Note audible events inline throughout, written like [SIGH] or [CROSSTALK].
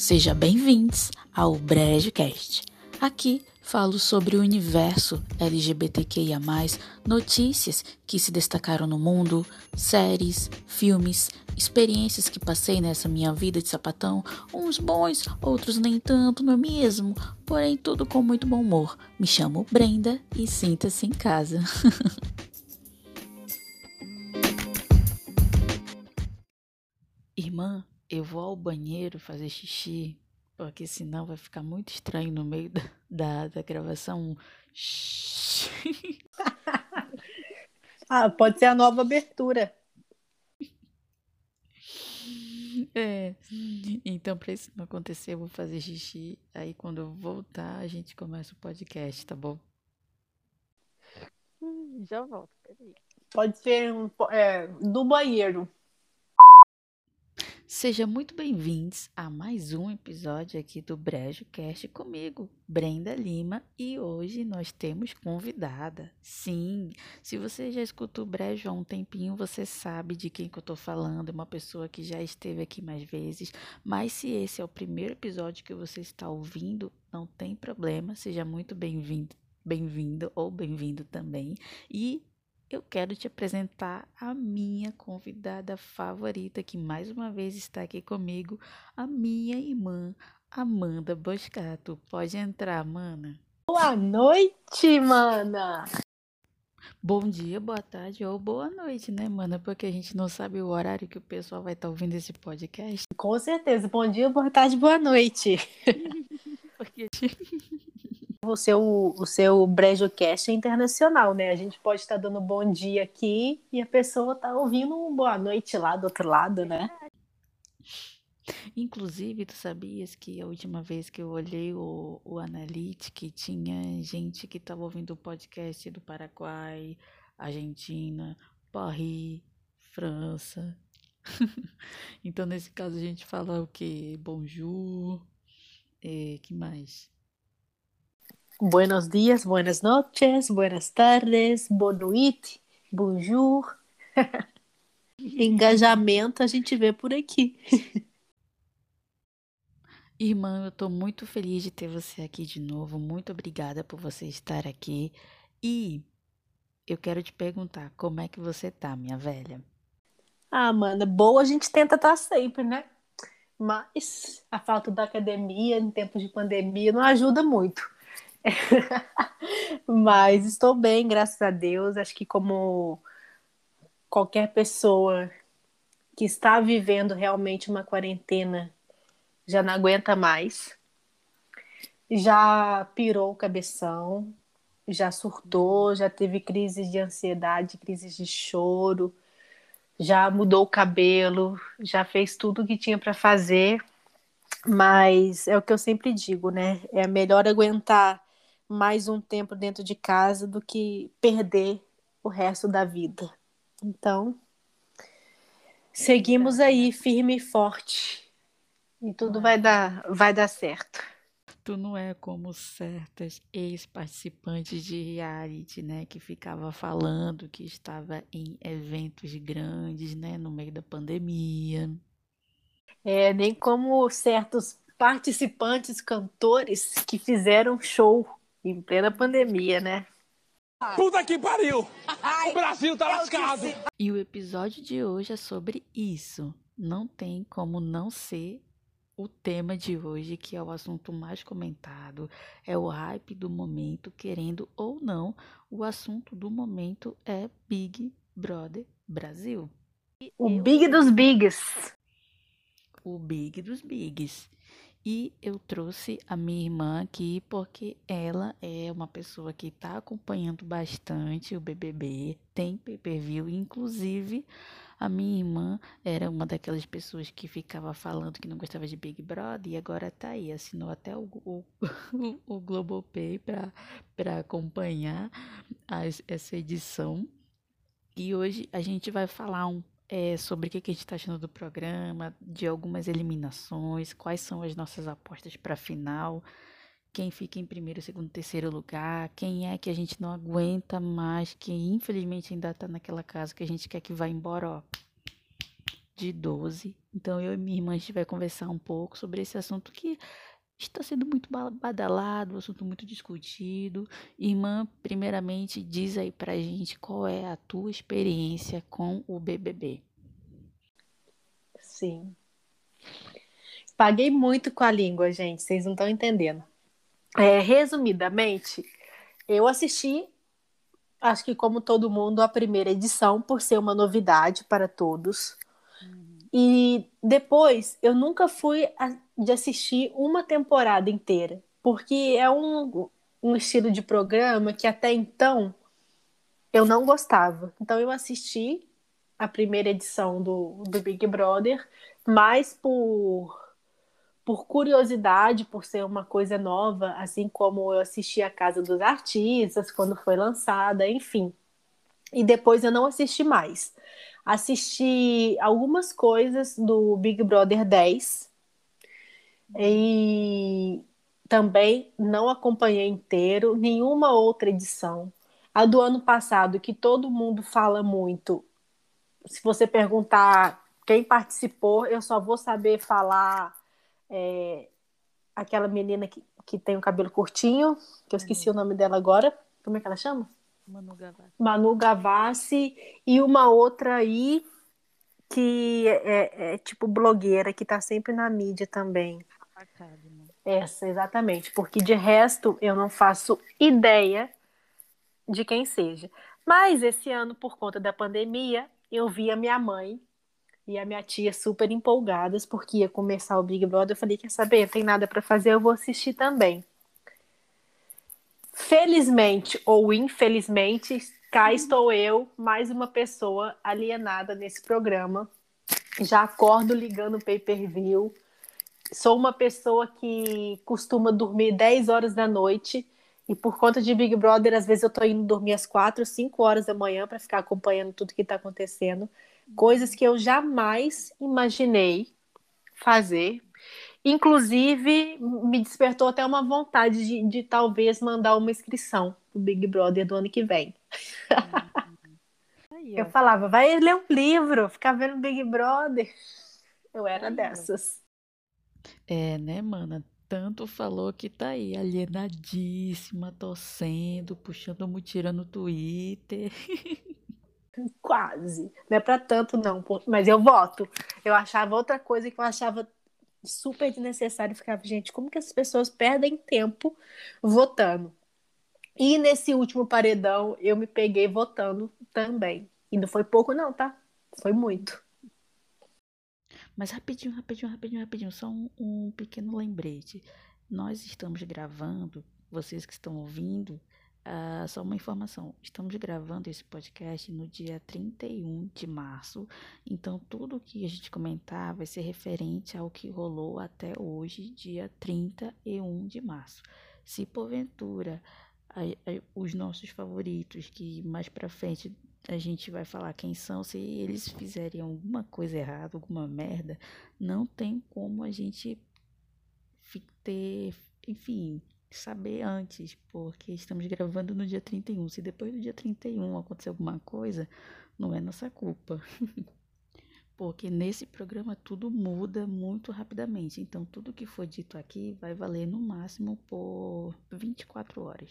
Sejam bem-vindos ao BrejoCast. Aqui falo sobre o universo LGBTQIA, notícias que se destacaram no mundo, séries, filmes, experiências que passei nessa minha vida de sapatão, uns bons, outros nem tanto, não é mesmo? Porém, tudo com muito bom humor. Me chamo Brenda e sinta-se em casa. [LAUGHS] Irmã, eu vou ao banheiro fazer xixi, porque senão vai ficar muito estranho no meio da, da, da gravação. [LAUGHS] ah, pode ser a nova abertura. É. Então, para isso não acontecer, eu vou fazer xixi. Aí, quando eu voltar, a gente começa o podcast, tá bom? Hum, já volto, peraí. Pode ser um, é, do banheiro. Sejam muito bem-vindos a mais um episódio aqui do Brejo Cast comigo, Brenda Lima, e hoje nós temos convidada. Sim, se você já escutou o Brejo há um tempinho, você sabe de quem que eu tô falando, é uma pessoa que já esteve aqui mais vezes, mas se esse é o primeiro episódio que você está ouvindo, não tem problema, seja muito bem-vindo bem-vindo ou bem-vindo também. E eu quero te apresentar a minha convidada favorita, que mais uma vez está aqui comigo, a minha irmã, Amanda Boscato. Pode entrar, mana. Boa noite, mana! Bom dia, boa tarde ou boa noite, né, mana? Porque a gente não sabe o horário que o pessoal vai estar tá ouvindo esse podcast. Com certeza. Bom dia, boa tarde, boa noite. [LAUGHS] Porque o seu, o seu BrejoCast é internacional, né? A gente pode estar dando bom dia aqui e a pessoa tá ouvindo um boa noite lá do outro lado, né? Inclusive, tu sabias que a última vez que eu olhei o, o Analytic, tinha gente que estava ouvindo o podcast do Paraguai, Argentina, Paris, França. [LAUGHS] então, nesse caso, a gente fala o quê? Bonjour, e, que mais? Buenos dias, buenas noches, buenas tardes, boa noite, bonjour. [LAUGHS] Engajamento a gente vê por aqui. [LAUGHS] Irmã, eu estou muito feliz de ter você aqui de novo. Muito obrigada por você estar aqui. E eu quero te perguntar, como é que você tá, minha velha? Ah, Amanda, boa a gente tenta estar tá sempre, né? Mas a falta da academia em tempos de pandemia não ajuda muito. [LAUGHS] Mas estou bem, graças a Deus. Acho que como qualquer pessoa que está vivendo realmente uma quarentena já não aguenta mais. Já pirou o cabeção, já surtou, já teve crises de ansiedade, crises de choro, já mudou o cabelo, já fez tudo o que tinha para fazer. Mas é o que eu sempre digo, né? É melhor aguentar mais um tempo dentro de casa do que perder o resto da vida. Então, seguimos aí firme e forte. E tudo vai dar, vai dar certo. Tu não é como certas ex-participantes de reality, né, que ficava falando que estava em eventos grandes, né, no meio da pandemia. É, nem como certos participantes cantores que fizeram show em plena pandemia, né? Puta que pariu! O Brasil tá lascado! E o episódio de hoje é sobre isso. Não tem como não ser o tema de hoje, que é o assunto mais comentado, é o hype do momento, querendo ou não, o assunto do momento é Big Brother Brasil. O Big dos Bigs. O Big dos Bigs. E eu trouxe a minha irmã aqui porque ela é uma pessoa que está acompanhando bastante o BBB, tem pay-per-view, inclusive a minha irmã era uma daquelas pessoas que ficava falando que não gostava de Big Brother e agora tá aí, assinou até o, o, [LAUGHS] o Globopay para acompanhar as, essa edição. E hoje a gente vai falar um é, sobre o que, a gente está achando do programa, de algumas eliminações, quais são as nossas apostas para a final, quem fica em primeiro, segundo, terceiro lugar, quem é que a gente não aguenta mais, que infelizmente ainda está naquela casa que a gente quer que vá embora, ó, de 12. Então eu e minha irmã a gente vai conversar um pouco sobre esse assunto que está sendo muito badalado, um assunto muito discutido. Irmã, primeiramente, diz aí pra gente qual é a tua experiência com o BBB. Sim. Paguei muito com a língua, gente, vocês não estão entendendo. É, resumidamente, eu assisti, acho que como todo mundo, a primeira edição, por ser uma novidade para todos. E depois, eu nunca fui de assistir uma temporada inteira, porque é um, um estilo de programa que até então eu não gostava. Então, eu assisti a primeira edição do, do Big Brother, mais por por curiosidade, por ser uma coisa nova, assim como eu assisti a Casa dos Artistas quando foi lançada, enfim. E depois eu não assisti mais. Assisti algumas coisas do Big Brother 10 e também não acompanhei inteiro nenhuma outra edição. A do ano passado, que todo mundo fala muito, se você perguntar quem participou, eu só vou saber falar é, aquela menina que, que tem o cabelo curtinho, que eu esqueci o nome dela agora. Como é que ela chama? Manu Gavassi. Manu Gavassi e uma outra aí que é, é, é tipo blogueira, que tá sempre na mídia também. Essa, exatamente. Porque de resto eu não faço ideia de quem seja. Mas esse ano, por conta da pandemia, eu vi a minha mãe e a minha tia super empolgadas porque ia começar o Big Brother. Eu falei: quer saber? Não tem nada para fazer, eu vou assistir também. Felizmente ou infelizmente, cá estou eu, mais uma pessoa alienada nesse programa. Já acordo ligando o pay-per-view. Sou uma pessoa que costuma dormir 10 horas da noite. E por conta de Big Brother, às vezes eu tô indo dormir às 4, 5 horas da manhã para ficar acompanhando tudo que está acontecendo coisas que eu jamais imaginei fazer. Inclusive, me despertou até uma vontade de, de talvez mandar uma inscrição pro Big Brother do ano que vem. [LAUGHS] Aí, eu falava, vai ler um livro, ficar vendo Big Brother. Eu era Aí, dessas. É, né, mana? Tanto falou que tá aí, alienadíssima, torcendo, puxando mutirão no Twitter. [LAUGHS] Quase. Não é para tanto, não, mas eu voto. Eu achava outra coisa que eu achava super desnecessário. Ficava, gente, como que as pessoas perdem tempo votando? E nesse último paredão, eu me peguei votando também. E não foi pouco, não, tá? Foi muito. Mas rapidinho, rapidinho, rapidinho, rapidinho, só um, um pequeno lembrete. Nós estamos gravando, vocês que estão ouvindo, Uh, só uma informação: estamos gravando esse podcast no dia 31 de março, então tudo que a gente comentar vai ser referente ao que rolou até hoje, dia 31 de março. Se porventura a, a, os nossos favoritos, que mais pra frente a gente vai falar quem são, se eles fizerem alguma coisa errada, alguma merda, não tem como a gente ter, enfim saber antes, porque estamos gravando no dia 31. Se depois do dia 31 acontecer alguma coisa, não é nossa culpa. [LAUGHS] porque nesse programa tudo muda muito rapidamente. Então, tudo que for dito aqui vai valer no máximo por 24 horas.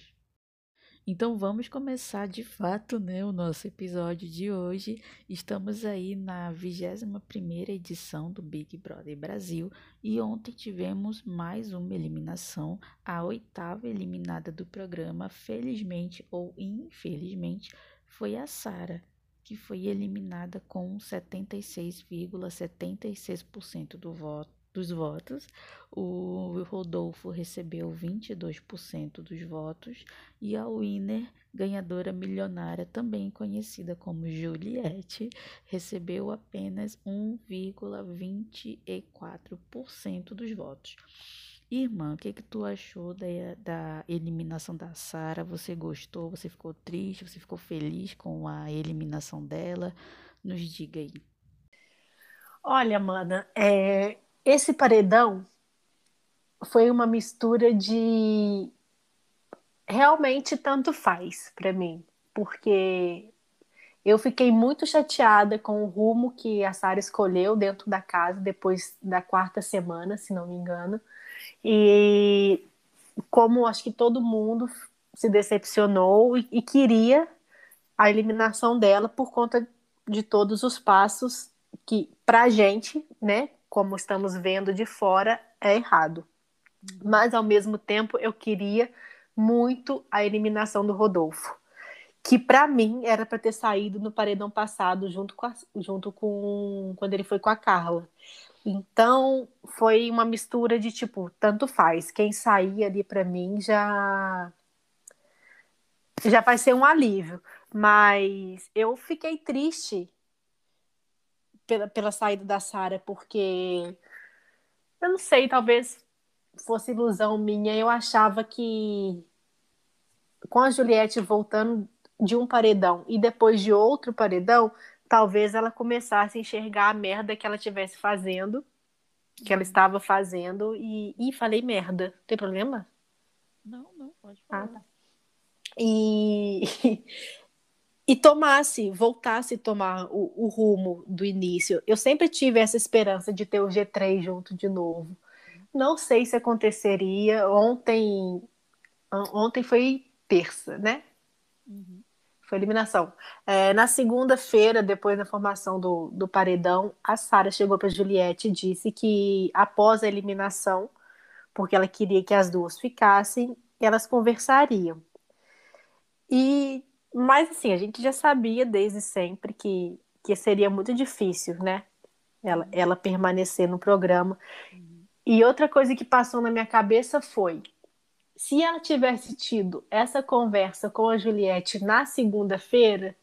Então vamos começar de fato, né, o nosso episódio de hoje. Estamos aí na 21ª edição do Big Brother Brasil e ontem tivemos mais uma eliminação, a oitava eliminada do programa, felizmente ou infelizmente, foi a Sara, que foi eliminada com 76,76% do voto dos votos. O Rodolfo recebeu 22% dos votos e a Winner, ganhadora milionária, também conhecida como Juliette, recebeu apenas 1,24% dos votos. Irmã, o que, que tu achou da, da eliminação da Sara? Você gostou? Você ficou triste? Você ficou feliz com a eliminação dela? Nos diga aí. Olha, mana, é, esse paredão foi uma mistura de realmente tanto faz para mim, porque Eu fiquei muito chateada com o rumo que a Sara escolheu dentro da casa depois da quarta semana, se não me engano. E como acho que todo mundo se decepcionou e, e queria a eliminação dela por conta de todos os passos que, pra gente, né, como estamos vendo de fora, é errado. Mas, ao mesmo tempo, eu queria muito a eliminação do Rodolfo que para mim era para ter saído no paredão passado junto com a, junto com quando ele foi com a Carla. Então foi uma mistura de tipo tanto faz. Quem sair ali para mim já já vai ser um alívio. Mas eu fiquei triste pela, pela saída da Sara porque eu não sei, talvez fosse ilusão minha. Eu achava que com a Juliette voltando de um paredão e depois de outro paredão, talvez ela começasse a enxergar a merda que ela estivesse fazendo, que ela estava fazendo, e. Ih, falei merda. Tem problema? Não, não, pode falar. Ah, tá. E. [LAUGHS] e tomasse, voltasse a tomar o, o, rumo do início. Eu sempre tive essa esperança de ter o G3 junto de novo. Não sei se aconteceria. Ontem, ontem foi terça, né? Uhum. Foi eliminação. É, na segunda-feira, depois da formação do, do paredão, a Sara chegou para Juliette e disse que após a eliminação, porque ela queria que as duas ficassem, elas conversariam. E, mas assim, a gente já sabia desde sempre que, que seria muito difícil, né? Ela, ela permanecer no programa. E outra coisa que passou na minha cabeça foi: se ela tivesse tido essa conversa com a Juliette na segunda-feira,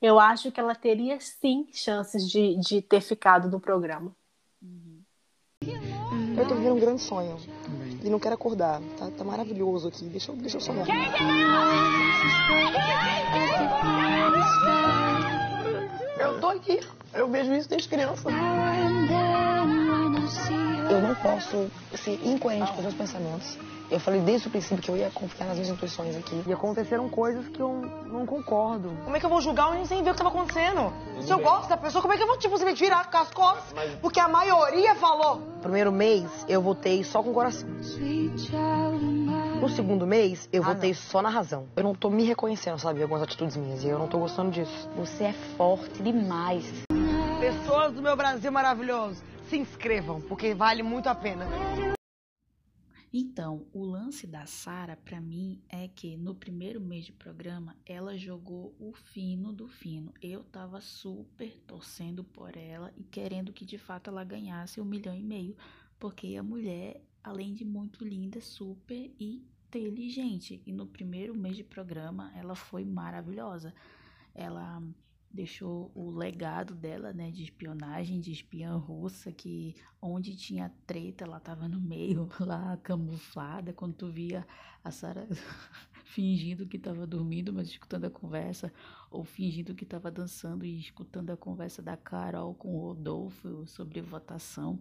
eu acho que ela teria sim chances de, de ter ficado no programa. Eu tô vivendo um grande sonho. E não quero acordar. Tá, tá maravilhoso aqui. Deixa eu, deixa eu sonhar. Eu tô aqui. Eu vejo isso desde criança. Eu não posso ser incoerente com os meus pensamentos. Eu falei desde o princípio que eu ia confiar nas minhas intuições aqui. E aconteceram coisas que eu não concordo. Como é que eu vou julgar alguém sem ver o que estava acontecendo? Tudo Se eu bem. gosto da pessoa, como é que eu vou, tipo, me virar com as costas? Mas... Porque a maioria falou. Primeiro mês, eu votei só com o coração. No segundo mês, eu ah, votei não. só na razão. Eu não tô me reconhecendo, sabe, algumas atitudes minhas. E eu não tô gostando disso. Você é forte demais. Pessoas do meu Brasil maravilhoso, se inscrevam, porque vale muito a pena. Então, o lance da Sara para mim é que no primeiro mês de programa ela jogou o fino do fino. Eu tava super torcendo por ela e querendo que de fato ela ganhasse um milhão e meio, porque a mulher, além de muito linda, super inteligente. E no primeiro mês de programa ela foi maravilhosa. Ela deixou o legado dela, né, de espionagem, de espiã russa, que onde tinha treta, ela tava no meio, [LAUGHS] lá camuflada, quando tu via a Sara [LAUGHS] fingindo que tava dormindo, mas escutando a conversa, ou fingindo que tava dançando e escutando a conversa da Carol com o Rodolfo sobre votação.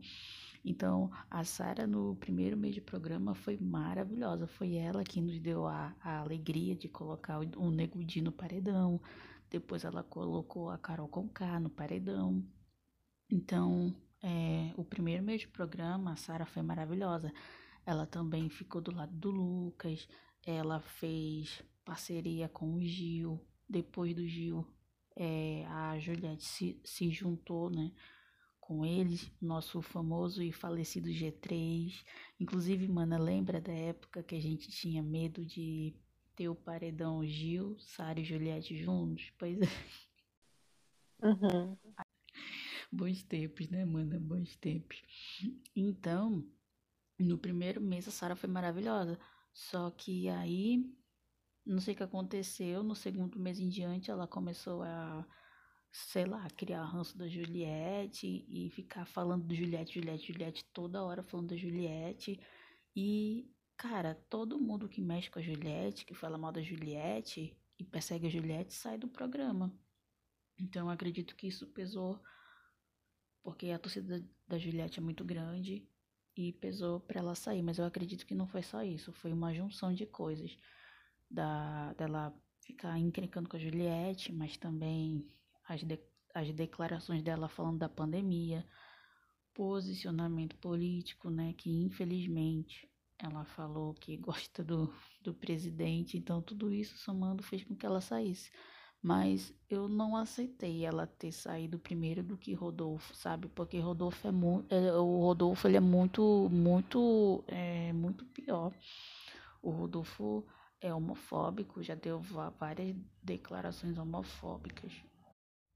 Então, a Sara no primeiro mês de programa foi maravilhosa. Foi ela que nos deu a, a alegria de colocar o, o Nego no paredão, depois ela colocou a Carol Conká no paredão. Então, é, o primeiro mês de programa, a Sara foi maravilhosa. Ela também ficou do lado do Lucas. Ela fez parceria com o Gil. Depois do Gil, é, a Juliette se, se juntou, né? Com eles, nosso famoso e falecido G3. Inclusive, mana, lembra da época que a gente tinha medo de ter o paredão Gil, Sara e Juliette juntos? Pois é. Uhum. Bons tempos, né, mano? Bons tempos. Então, no primeiro mês a Sara foi maravilhosa. Só que aí, não sei o que aconteceu, no segundo mês em diante ela começou a, sei lá, criar ranço da Juliette e ficar falando do Juliette, Juliette, Juliette toda hora falando da Juliette. E Cara, todo mundo que mexe com a Juliette, que fala mal da Juliette e persegue a Juliette, sai do programa. Então eu acredito que isso pesou, porque a torcida da Juliette é muito grande e pesou para ela sair. Mas eu acredito que não foi só isso, foi uma junção de coisas. Da, dela ficar encrencando com a Juliette, mas também as, de, as declarações dela falando da pandemia, posicionamento político, né, que infelizmente ela falou que gosta do, do presidente, então tudo isso somando fez com que ela saísse. Mas eu não aceitei ela ter saído primeiro do que Rodolfo, sabe? Porque Rodolfo é muito, é, o Rodolfo ele é muito, muito, é, muito pior. O Rodolfo é homofóbico, já deu várias declarações homofóbicas.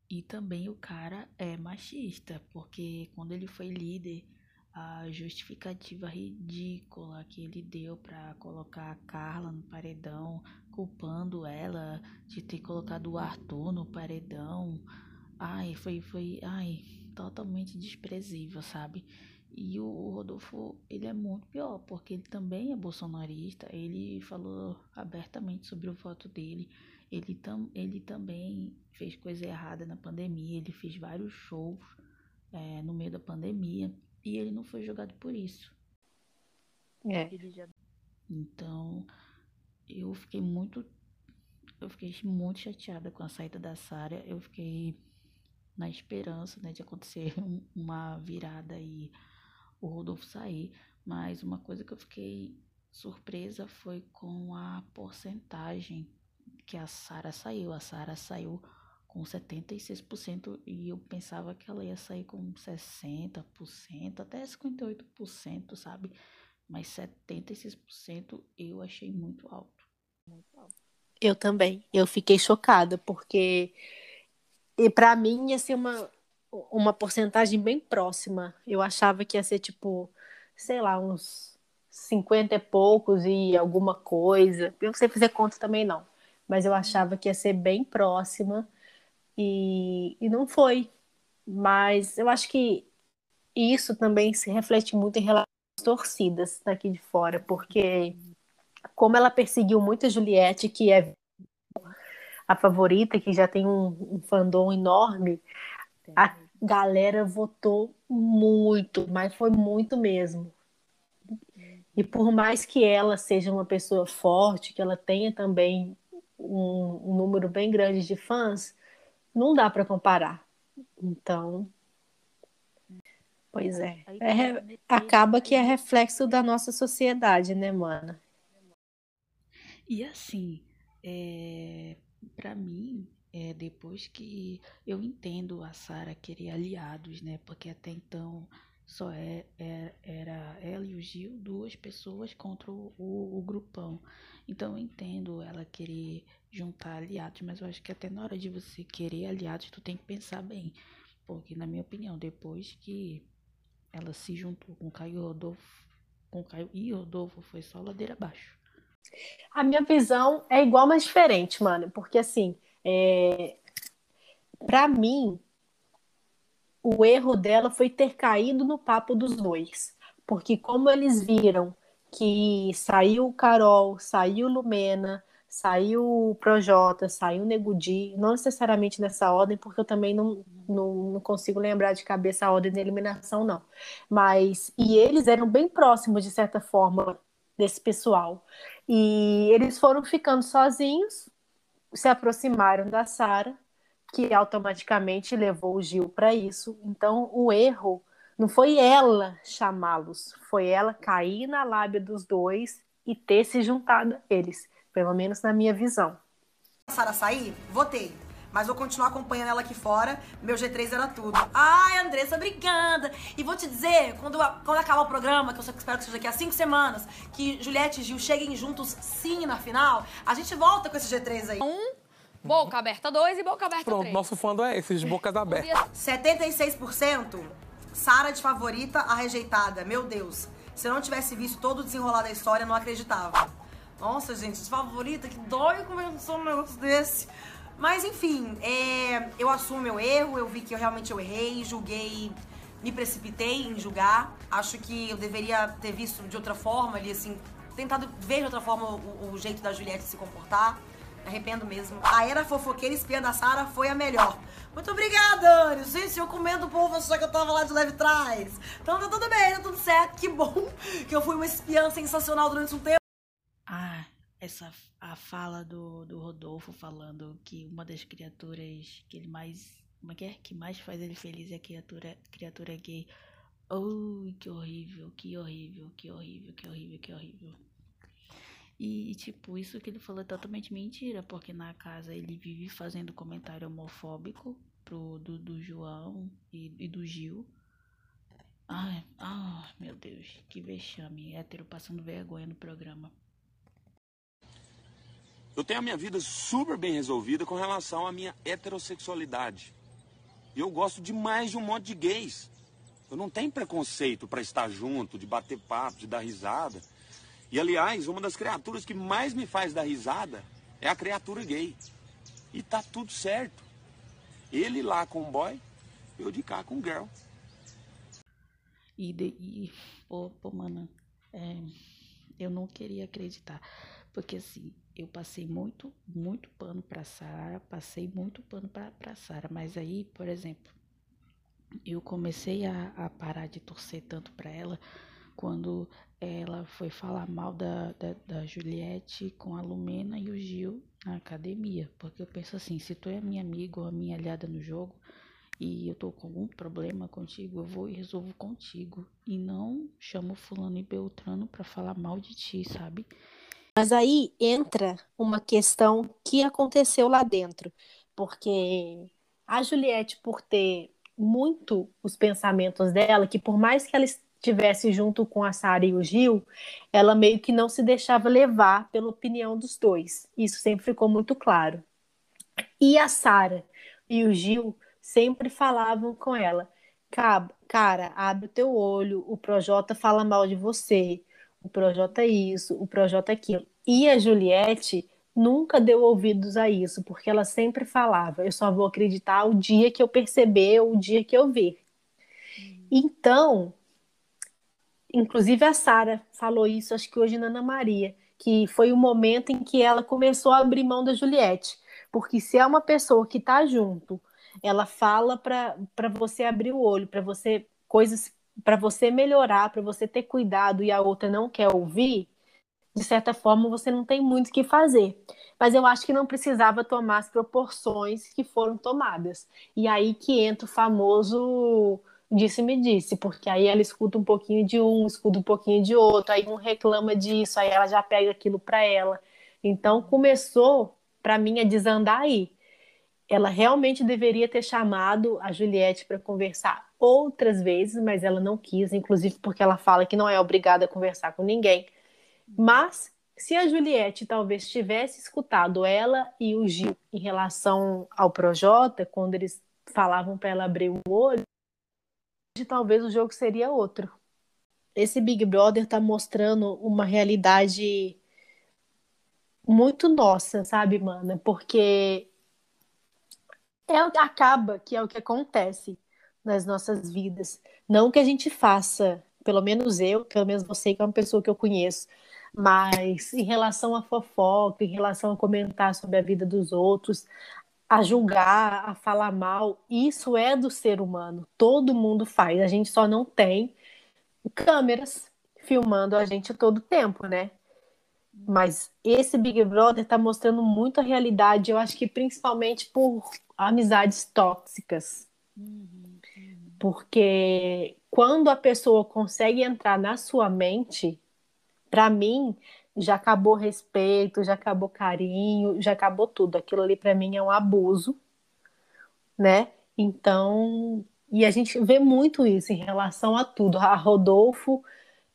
E também o cara é machista, porque quando ele foi líder a justificativa ridícula que ele deu para colocar a Carla no paredão, culpando ela de ter colocado o Arthur no paredão. Ai, foi foi, ai, totalmente desprezível, sabe? E o Rodolfo, ele é muito pior, porque ele também é bolsonarista, ele falou abertamente sobre o voto dele. Ele, tam, ele também fez coisa errada na pandemia, ele fez vários shows é, no meio da pandemia. E ele não foi julgado por isso. É. Então, eu fiquei muito. Eu fiquei muito chateada com a saída da Sara. Eu fiquei na esperança né, de acontecer [LAUGHS] uma virada e o Rodolfo sair. Mas uma coisa que eu fiquei surpresa foi com a porcentagem que a Sara saiu. A Sara saiu com 76% e eu pensava que ela ia sair com 60%, até 58%, sabe? Mas 76% eu achei muito alto. Eu também. Eu fiquei chocada porque e para mim ia ser uma uma porcentagem bem próxima. Eu achava que ia ser tipo, sei lá, uns 50 e poucos e alguma coisa. Eu não sei fazer conta também não, mas eu achava que ia ser bem próxima e, e não foi. Mas eu acho que isso também se reflete muito em relação às torcidas daqui de fora, porque como ela perseguiu muito a Juliette, que é a favorita, que já tem um, um fandom enorme, a galera votou muito, mas foi muito mesmo. E por mais que ela seja uma pessoa forte, que ela tenha também um, um número bem grande de fãs, não dá para comparar. Então, pois é. é acaba que é reflexo da nossa sociedade, né, mana? E assim, é, para mim, é, depois que eu entendo a Sara querer aliados, né? Porque até então só é, é, era ela e o Gil, duas pessoas contra o, o, o grupão. Então eu entendo ela querer juntar aliados, mas eu acho que até na hora de você querer aliados, tu tem que pensar bem. Porque, na minha opinião, depois que ela se juntou com Caio Rodolfo, com Caio e Rodolfo, foi só ladeira abaixo. A minha visão é igual, mas diferente, mano. Porque, assim, é... para mim, o erro dela foi ter caído no papo dos dois. Porque, como eles viram que saiu Carol, saiu Lumena, saiu o Projota, saiu Negudi, não necessariamente nessa ordem, porque eu também não, não, não, consigo lembrar de cabeça a ordem de eliminação, não. Mas, e eles eram bem próximos, de certa forma, desse pessoal. E eles foram ficando sozinhos, se aproximaram da Sara, que automaticamente levou o Gil para isso. Então, o erro não foi ela chamá-los, foi ela cair na lábia dos dois e ter se juntado a eles pelo menos na minha visão. Sara sair? Votei. Mas vou continuar acompanhando ela aqui fora. Meu G3 era tudo. Ai, Andressa, obrigada. E vou te dizer, quando, quando acabar o programa, que eu espero que seja daqui a cinco semanas, que Juliette e Gil cheguem juntos sim na final, a gente volta com esse G3 aí. Um, boca aberta dois e boca aberta Pronto, três. nosso fã é esse, de bocas abertas. 76%, Sara de favorita, a rejeitada. Meu Deus. Se eu não tivesse visto todo o desenrolar da história, eu não acreditava. Nossa, gente, favorita, que dói começar um negócio desse. Mas enfim, é, eu assumo meu erro, eu vi que eu realmente eu errei, julguei, me precipitei em julgar. Acho que eu deveria ter visto de outra forma ali, assim, tentado ver de outra forma o, o jeito da Juliette se comportar. Arrependo mesmo. A era fofoqueira espiã da Sara foi a melhor. Muito obrigada, Anny. Gente, eu comendo o povo só que eu tava lá de leve trás. Então tá tudo bem, tá tudo certo. Que bom que eu fui uma espiã sensacional durante um tempo. essa a fala do, do Rodolfo falando que uma das criaturas que ele mais como é que é? que mais faz ele feliz é a criatura criatura gay. Oh, que horrível, que horrível, que horrível, que horrível, que horrível. E, tipo, isso que ele falou é totalmente mentira, porque na casa ele vive fazendo comentário homofóbico pro, do, do João e, e do Gil. Ai, ah, meu Deus, que vexame. Hétero passando vergonha no programa. Eu tenho a minha vida super bem resolvida com relação à minha heterossexualidade. E eu gosto demais de um monte de gays. Eu não tenho preconceito para estar junto, de bater papo, de dar risada. E aliás, uma das criaturas que mais me faz dar risada é a criatura gay. E tá tudo certo. Ele lá com o boy, eu de cá com o girl. E, de, e pô, pô, mano, é, eu não queria acreditar. Porque assim, eu passei muito, muito pano pra Sara, passei muito pano pra, pra Sara. Mas aí, por exemplo, eu comecei a, a parar de torcer tanto pra ela quando ela foi falar mal da, da, da, Juliette com a Lumena e o Gil na academia. Porque eu penso assim, se tu é minha amiga ou a minha aliada no jogo e eu tô com algum problema contigo, eu vou e resolvo contigo. E não chamo fulano e beltrano para falar mal de ti, sabe? Mas aí entra uma questão que aconteceu lá dentro. Porque a Juliette, por ter muito os pensamentos dela, que por mais que ela estivesse junto com a Sara e o Gil, ela meio que não se deixava levar pela opinião dos dois. Isso sempre ficou muito claro. E a Sara e o Gil sempre falavam com ela: cara, abre o teu olho, o Projota fala mal de você, o Projota isso, o Projota aquilo. E a Juliette nunca deu ouvidos a isso, porque ela sempre falava: eu só vou acreditar o dia que eu perceber, o dia que eu ver. Então, inclusive a Sara falou isso, acho que hoje na Ana Maria, que foi o momento em que ela começou a abrir mão da Juliette. Porque se é uma pessoa que está junto, ela fala para você abrir o olho, para você coisas para você melhorar, para você ter cuidado e a outra não quer ouvir, de certa forma você não tem muito o que fazer. Mas eu acho que não precisava tomar as proporções que foram tomadas. E aí que entra o famoso disse-me disse, porque aí ela escuta um pouquinho de um, escuta um pouquinho de outro, aí um reclama disso, aí ela já pega aquilo para ela. Então começou para mim a desandar aí. Ela realmente deveria ter chamado a Juliette para conversar outras vezes, mas ela não quis, inclusive porque ela fala que não é obrigada a conversar com ninguém. Mas se a Juliette talvez tivesse escutado ela e o Gil em relação ao Projota, quando eles falavam para ela abrir o olho, talvez o jogo seria outro. Esse Big Brother está mostrando uma realidade muito nossa, sabe, mana? Porque é, acaba que é o que acontece nas nossas vidas. Não que a gente faça, pelo menos eu, pelo menos você, que é uma pessoa que eu conheço, mas em relação a fofoca, em relação a comentar sobre a vida dos outros, a julgar, a falar mal, isso é do ser humano. Todo mundo faz. A gente só não tem câmeras filmando a gente todo tempo, né? Mas esse Big Brother está mostrando muito a realidade, eu acho que principalmente por amizades tóxicas. Porque quando a pessoa consegue entrar na sua mente, para mim, já acabou respeito, já acabou carinho, já acabou tudo. Aquilo ali para mim é um abuso, né? Então, e a gente vê muito isso em relação a tudo. A Rodolfo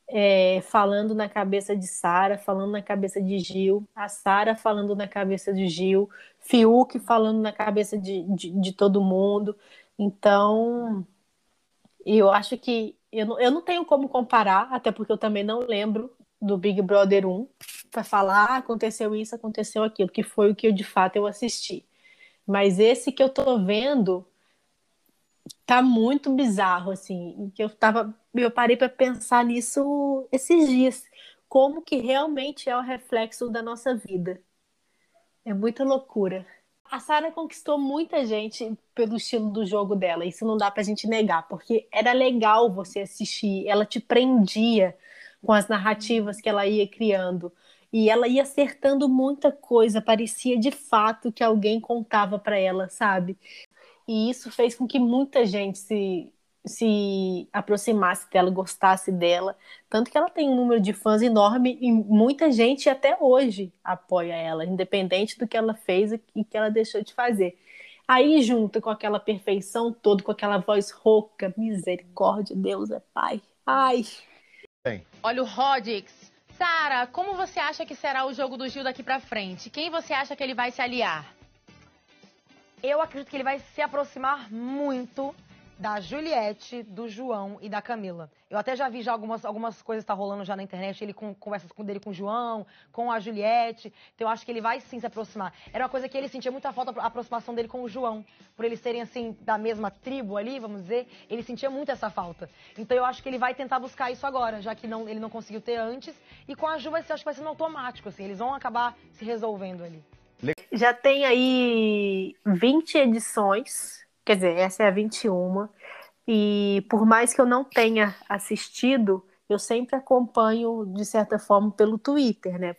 é, falando na cabeça de Sara, falando na cabeça de Gil, a Sara falando na cabeça de Gil, Fiuk falando na cabeça de, de, de todo mundo. Então, eu acho que eu não, eu não tenho como comparar, até porque eu também não lembro do Big Brother 1 para falar ah, aconteceu isso, aconteceu aquilo, que foi o que eu de fato eu assisti. Mas esse que eu tô vendo tá muito bizarro assim, que eu tava eu parei para pensar nisso esses dias, como que realmente é o reflexo da nossa vida. É muita loucura. A Sara conquistou muita gente pelo estilo do jogo dela, isso não dá pra gente negar, porque era legal você assistir, ela te prendia com as narrativas que ela ia criando. E ela ia acertando muita coisa, parecia de fato que alguém contava para ela, sabe? E isso fez com que muita gente se, se aproximasse dela, gostasse dela. Tanto que ela tem um número de fãs enorme e muita gente até hoje apoia ela, independente do que ela fez e que ela deixou de fazer. Aí, junto com aquela perfeição toda, com aquela voz rouca, misericórdia, Deus é Pai. Ai. Bem. Olha o Rodix. Sara, como você acha que será o jogo do Gil daqui pra frente? Quem você acha que ele vai se aliar? Eu acredito que ele vai se aproximar muito da Juliette, do João e da Camila. Eu até já vi já algumas, algumas coisas que tá rolando já na internet, ele com, com dele com o João, com a Juliette. Então eu acho que ele vai sim se aproximar. Era uma coisa que ele sentia muita falta a aproximação dele com o João, por eles serem assim da mesma tribo ali, vamos dizer, ele sentia muito essa falta. Então eu acho que ele vai tentar buscar isso agora, já que não, ele não conseguiu ter antes, e com a Ju vai ser, acho que vai ser automático assim, eles vão acabar se resolvendo ali. Já tem aí 20 edições Quer dizer, essa é a 21. E por mais que eu não tenha assistido, eu sempre acompanho, de certa forma, pelo Twitter, né?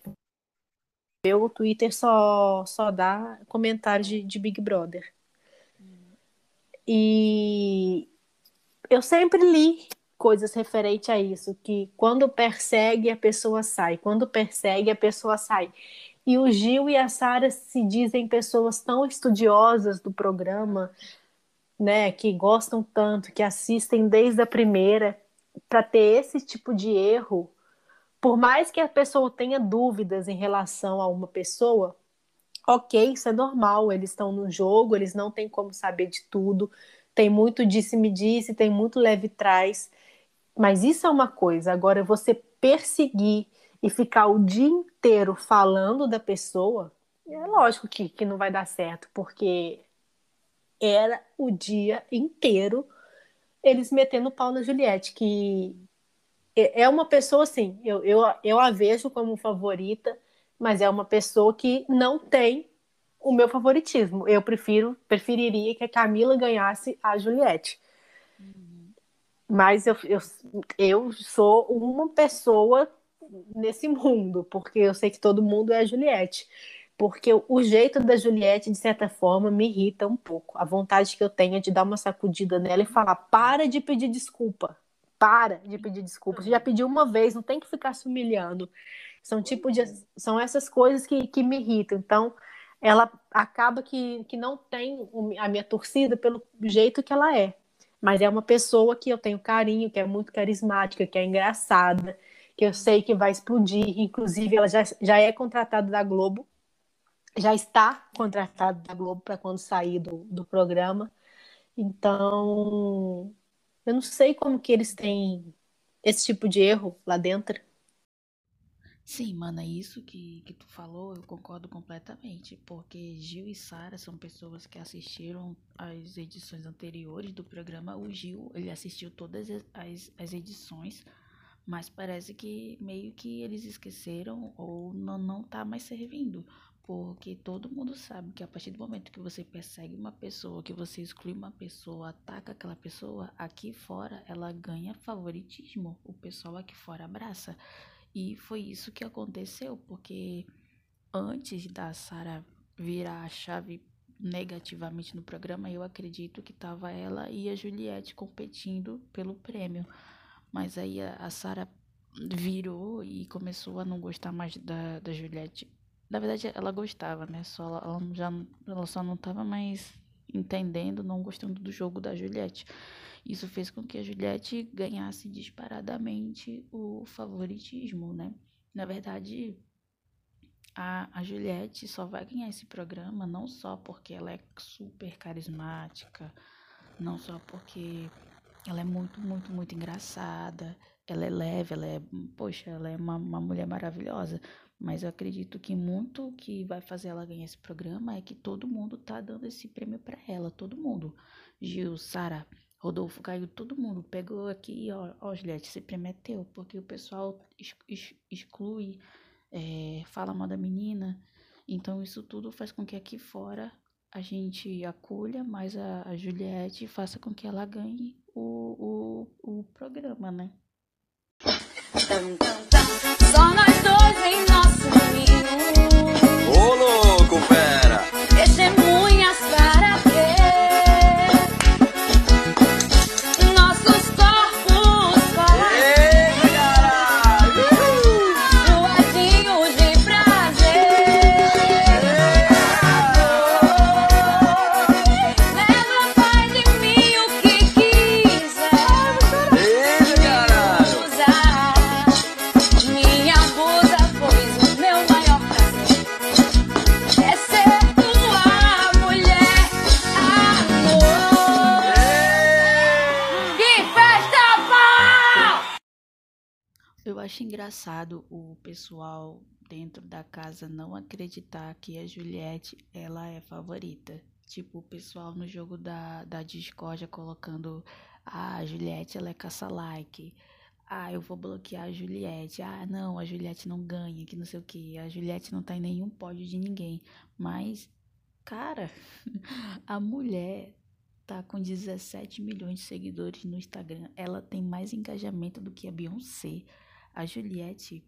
O Twitter só, só dá comentários de, de Big Brother. E eu sempre li coisas referentes a isso, que quando persegue, a pessoa sai. Quando persegue, a pessoa sai. E o Gil e a Sara se dizem pessoas tão estudiosas do programa, né, que gostam tanto, que assistem desde a primeira, para ter esse tipo de erro, por mais que a pessoa tenha dúvidas em relação a uma pessoa, ok, isso é normal, eles estão no jogo, eles não têm como saber de tudo, tem muito disse-me-disse, tem muito leve-trás, mas isso é uma coisa, agora você perseguir e ficar o dia inteiro falando da pessoa, é lógico que, que não vai dar certo, porque era o dia inteiro eles metendo pau na Juliette, que é uma pessoa assim, eu, eu, eu a vejo como favorita, mas é uma pessoa que não tem o meu favoritismo. Eu prefiro, preferiria que a Camila ganhasse a Juliette. Uhum. Mas eu, eu, eu sou uma pessoa nesse mundo, porque eu sei que todo mundo é a Juliette porque o jeito da Juliette, de certa forma, me irrita um pouco. A vontade que eu tenho é de dar uma sacudida nela e falar: para de pedir desculpa. Para de pedir desculpa. Você já pediu uma vez, não tem que ficar se humilhando. São tipo de, são essas coisas que, que me irritam. Então, ela acaba que, que não tem a minha torcida pelo jeito que ela é. Mas é uma pessoa que eu tenho carinho, que é muito carismática, que é engraçada, que eu sei que vai explodir. Inclusive, ela já, já é contratada da Globo já está contratado da Globo para quando sair do, do programa. Então, eu não sei como que eles têm esse tipo de erro lá dentro. Sim, mano, é isso que, que tu falou, eu concordo completamente, porque Gil e Sara são pessoas que assistiram as edições anteriores do programa. O Gil, ele assistiu todas as, as edições, mas parece que meio que eles esqueceram ou não, não tá mais servindo. Porque todo mundo sabe que a partir do momento que você persegue uma pessoa, que você exclui uma pessoa, ataca aquela pessoa, aqui fora ela ganha favoritismo. O pessoal aqui fora abraça. E foi isso que aconteceu, porque antes da Sara virar a chave negativamente no programa, eu acredito que tava ela e a Juliette competindo pelo prêmio. Mas aí a, a Sara virou e começou a não gostar mais da, da Juliette na verdade, ela gostava, né? Só ela, ela, já, ela só não estava mais entendendo, não gostando do jogo da Juliette. Isso fez com que a Juliette ganhasse disparadamente o favoritismo, né? Na verdade, a, a Juliette só vai ganhar esse programa não só porque ela é super carismática, não só porque ela é muito, muito, muito engraçada, ela é leve, ela é, poxa, ela é uma, uma mulher maravilhosa, mas eu acredito que muito que vai fazer ela ganhar esse programa é que todo mundo tá dando esse prêmio para ela, todo mundo. Gil, Sara, Rodolfo, Caio, todo mundo pegou aqui, ó, ó Juliette, esse prêmio é teu, porque o pessoal exclui, é, fala mal da menina. Então isso tudo faz com que aqui fora a gente acolha mais a, a Juliette e faça com que ela ganhe o, o, o programa, né? Só nós dois em nosso ninho. Ô, louco, pera! Testemunhas acho engraçado o pessoal dentro da casa não acreditar que a Juliette ela é favorita. Tipo, o pessoal no jogo da, da discórdia colocando ah, a Juliette ela é caça-like. Ah, eu vou bloquear a Juliette. Ah, não, a Juliette não ganha, que não sei o que. A Juliette não tá em nenhum pódio de ninguém. Mas, cara, [LAUGHS] a mulher tá com 17 milhões de seguidores no Instagram. Ela tem mais engajamento do que a Beyoncé. A Juliette,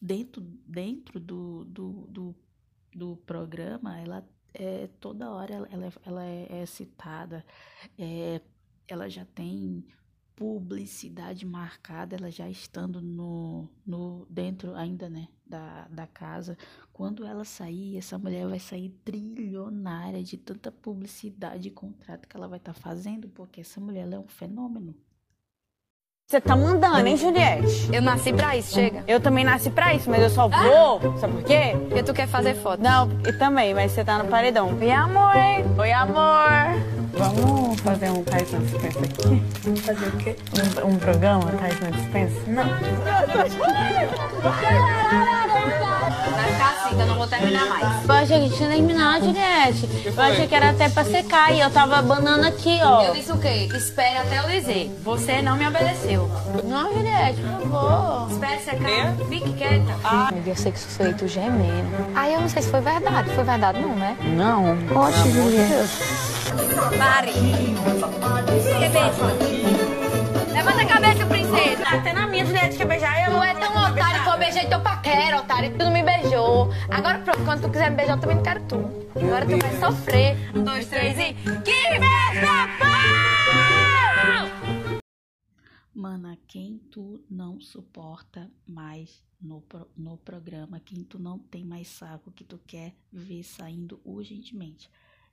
dentro, dentro do, do, do, do programa, ela é toda hora ela, ela, é, ela é, é citada, é, ela já tem publicidade marcada, ela já estando no, no dentro ainda, né, da, da casa. Quando ela sair, essa mulher vai sair trilionária de tanta publicidade e contrato que ela vai estar fazendo, porque essa mulher é um fenômeno. Você tá mandando, hein, Juliette? Eu nasci pra isso, chega. Eu também nasci pra isso, mas eu só vou. Sabe por quê? Porque tu quer fazer foto. Não, e também, mas você tá no paredão. Oi, amor. Oi, amor. Vamos fazer um Tais na Dispensa aqui? Fazer o quê? Um, um programa, Tais na Dispensa? Não. [LAUGHS] Então eu não vou terminar mais. Eu achei que tinha terminado, Juliette. Eu achei que era até pra secar e eu tava banando aqui, ó. Eu disse o quê? Espere até eu dizer. Você não me obedeceu. Não, Juliette, por favor. Espere secar. Fique quieta. Eu ia ser que suspeito gemendo. Aí eu não sei se foi verdade. Foi verdade não, né? Não. Poxa, Juliette. Pare. Levanta a cabeça, princesa. Até na minha, Juliette quer beijar eu. Tu é tão otário que eu beijei teu paquera, otário. Tu não me beijou. Agora pronto, quando tu quiser me beijar, eu também não quero tu. Agora tu vai sofrer. Um, dois, três e... Que festa pau! Mana, quem tu não suporta mais no, no programa, quem tu não tem mais saco, que tu quer ver saindo urgentemente.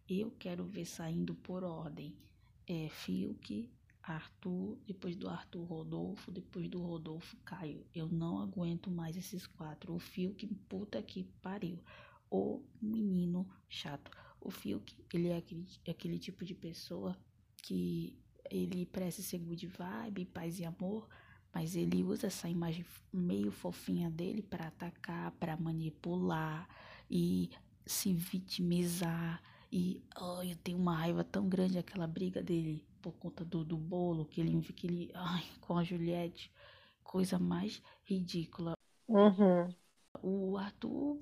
Eu quero ver saindo por ordem. É Fiuk, Arthur, depois do Arthur Rodolfo, depois do Rodolfo Caio. Eu não aguento mais esses quatro. O Fiuk, puta que pariu. O menino chato. O Fiuk, ele é aquele, aquele tipo de pessoa que ele parece ser good vibe, paz e amor, mas ele usa essa imagem meio fofinha dele para atacar, para manipular e se vitimizar. E oh, eu tenho uma raiva tão grande aquela briga dele por conta do, do bolo que ele, que [LAUGHS] ele ai, com a Juliette, coisa mais ridícula. Uhum. O Arthur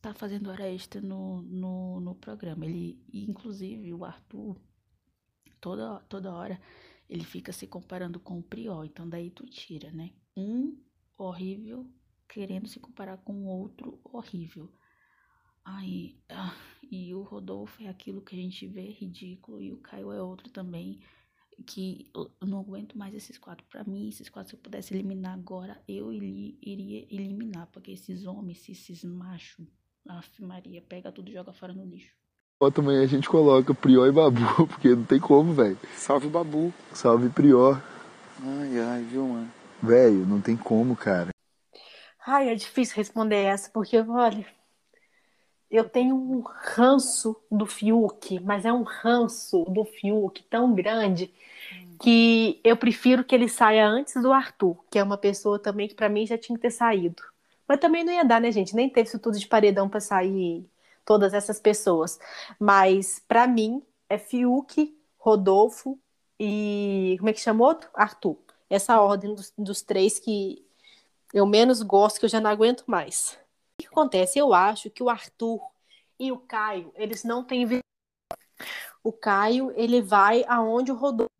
tá fazendo hora extra no, no, no programa. Ele, inclusive, o Arthur, toda, toda hora, ele fica se comparando com o Prior. Então, daí tu tira, né? Um horrível querendo se comparar com o outro horrível. Ai, ah, e o Rodolfo é aquilo que a gente vê ridículo. E o Caio é outro também. Que eu não aguento mais esses quatro. Pra mim, esses quatro, se eu pudesse eliminar agora, eu ili- iria eliminar. Porque esses homens, esses machos, Aff, Maria, pega tudo e joga fora no lixo. Ó, também a gente coloca Prior e Babu, [LAUGHS] porque não tem como, velho. Salve Babu. Salve Prior. Ai, ai, viu, mano? Velho, não tem como, cara. Ai, é difícil responder essa, porque, olha, eu tenho um ranço do Fiuk, mas é um ranço do Fiuk tão grande que eu prefiro que ele saia antes do Arthur, que é uma pessoa também que pra mim já tinha que ter saído. Mas também não ia dar, né, gente? Nem teve isso tudo de paredão pra sair todas essas pessoas. Mas pra mim é Fiuk, Rodolfo e como é que chama outro? Arthur. Essa ordem dos, dos três que eu menos gosto, que eu já não aguento mais. Acontece? Eu acho que o Arthur e o Caio, eles não têm. O Caio, ele vai aonde o Rodolfo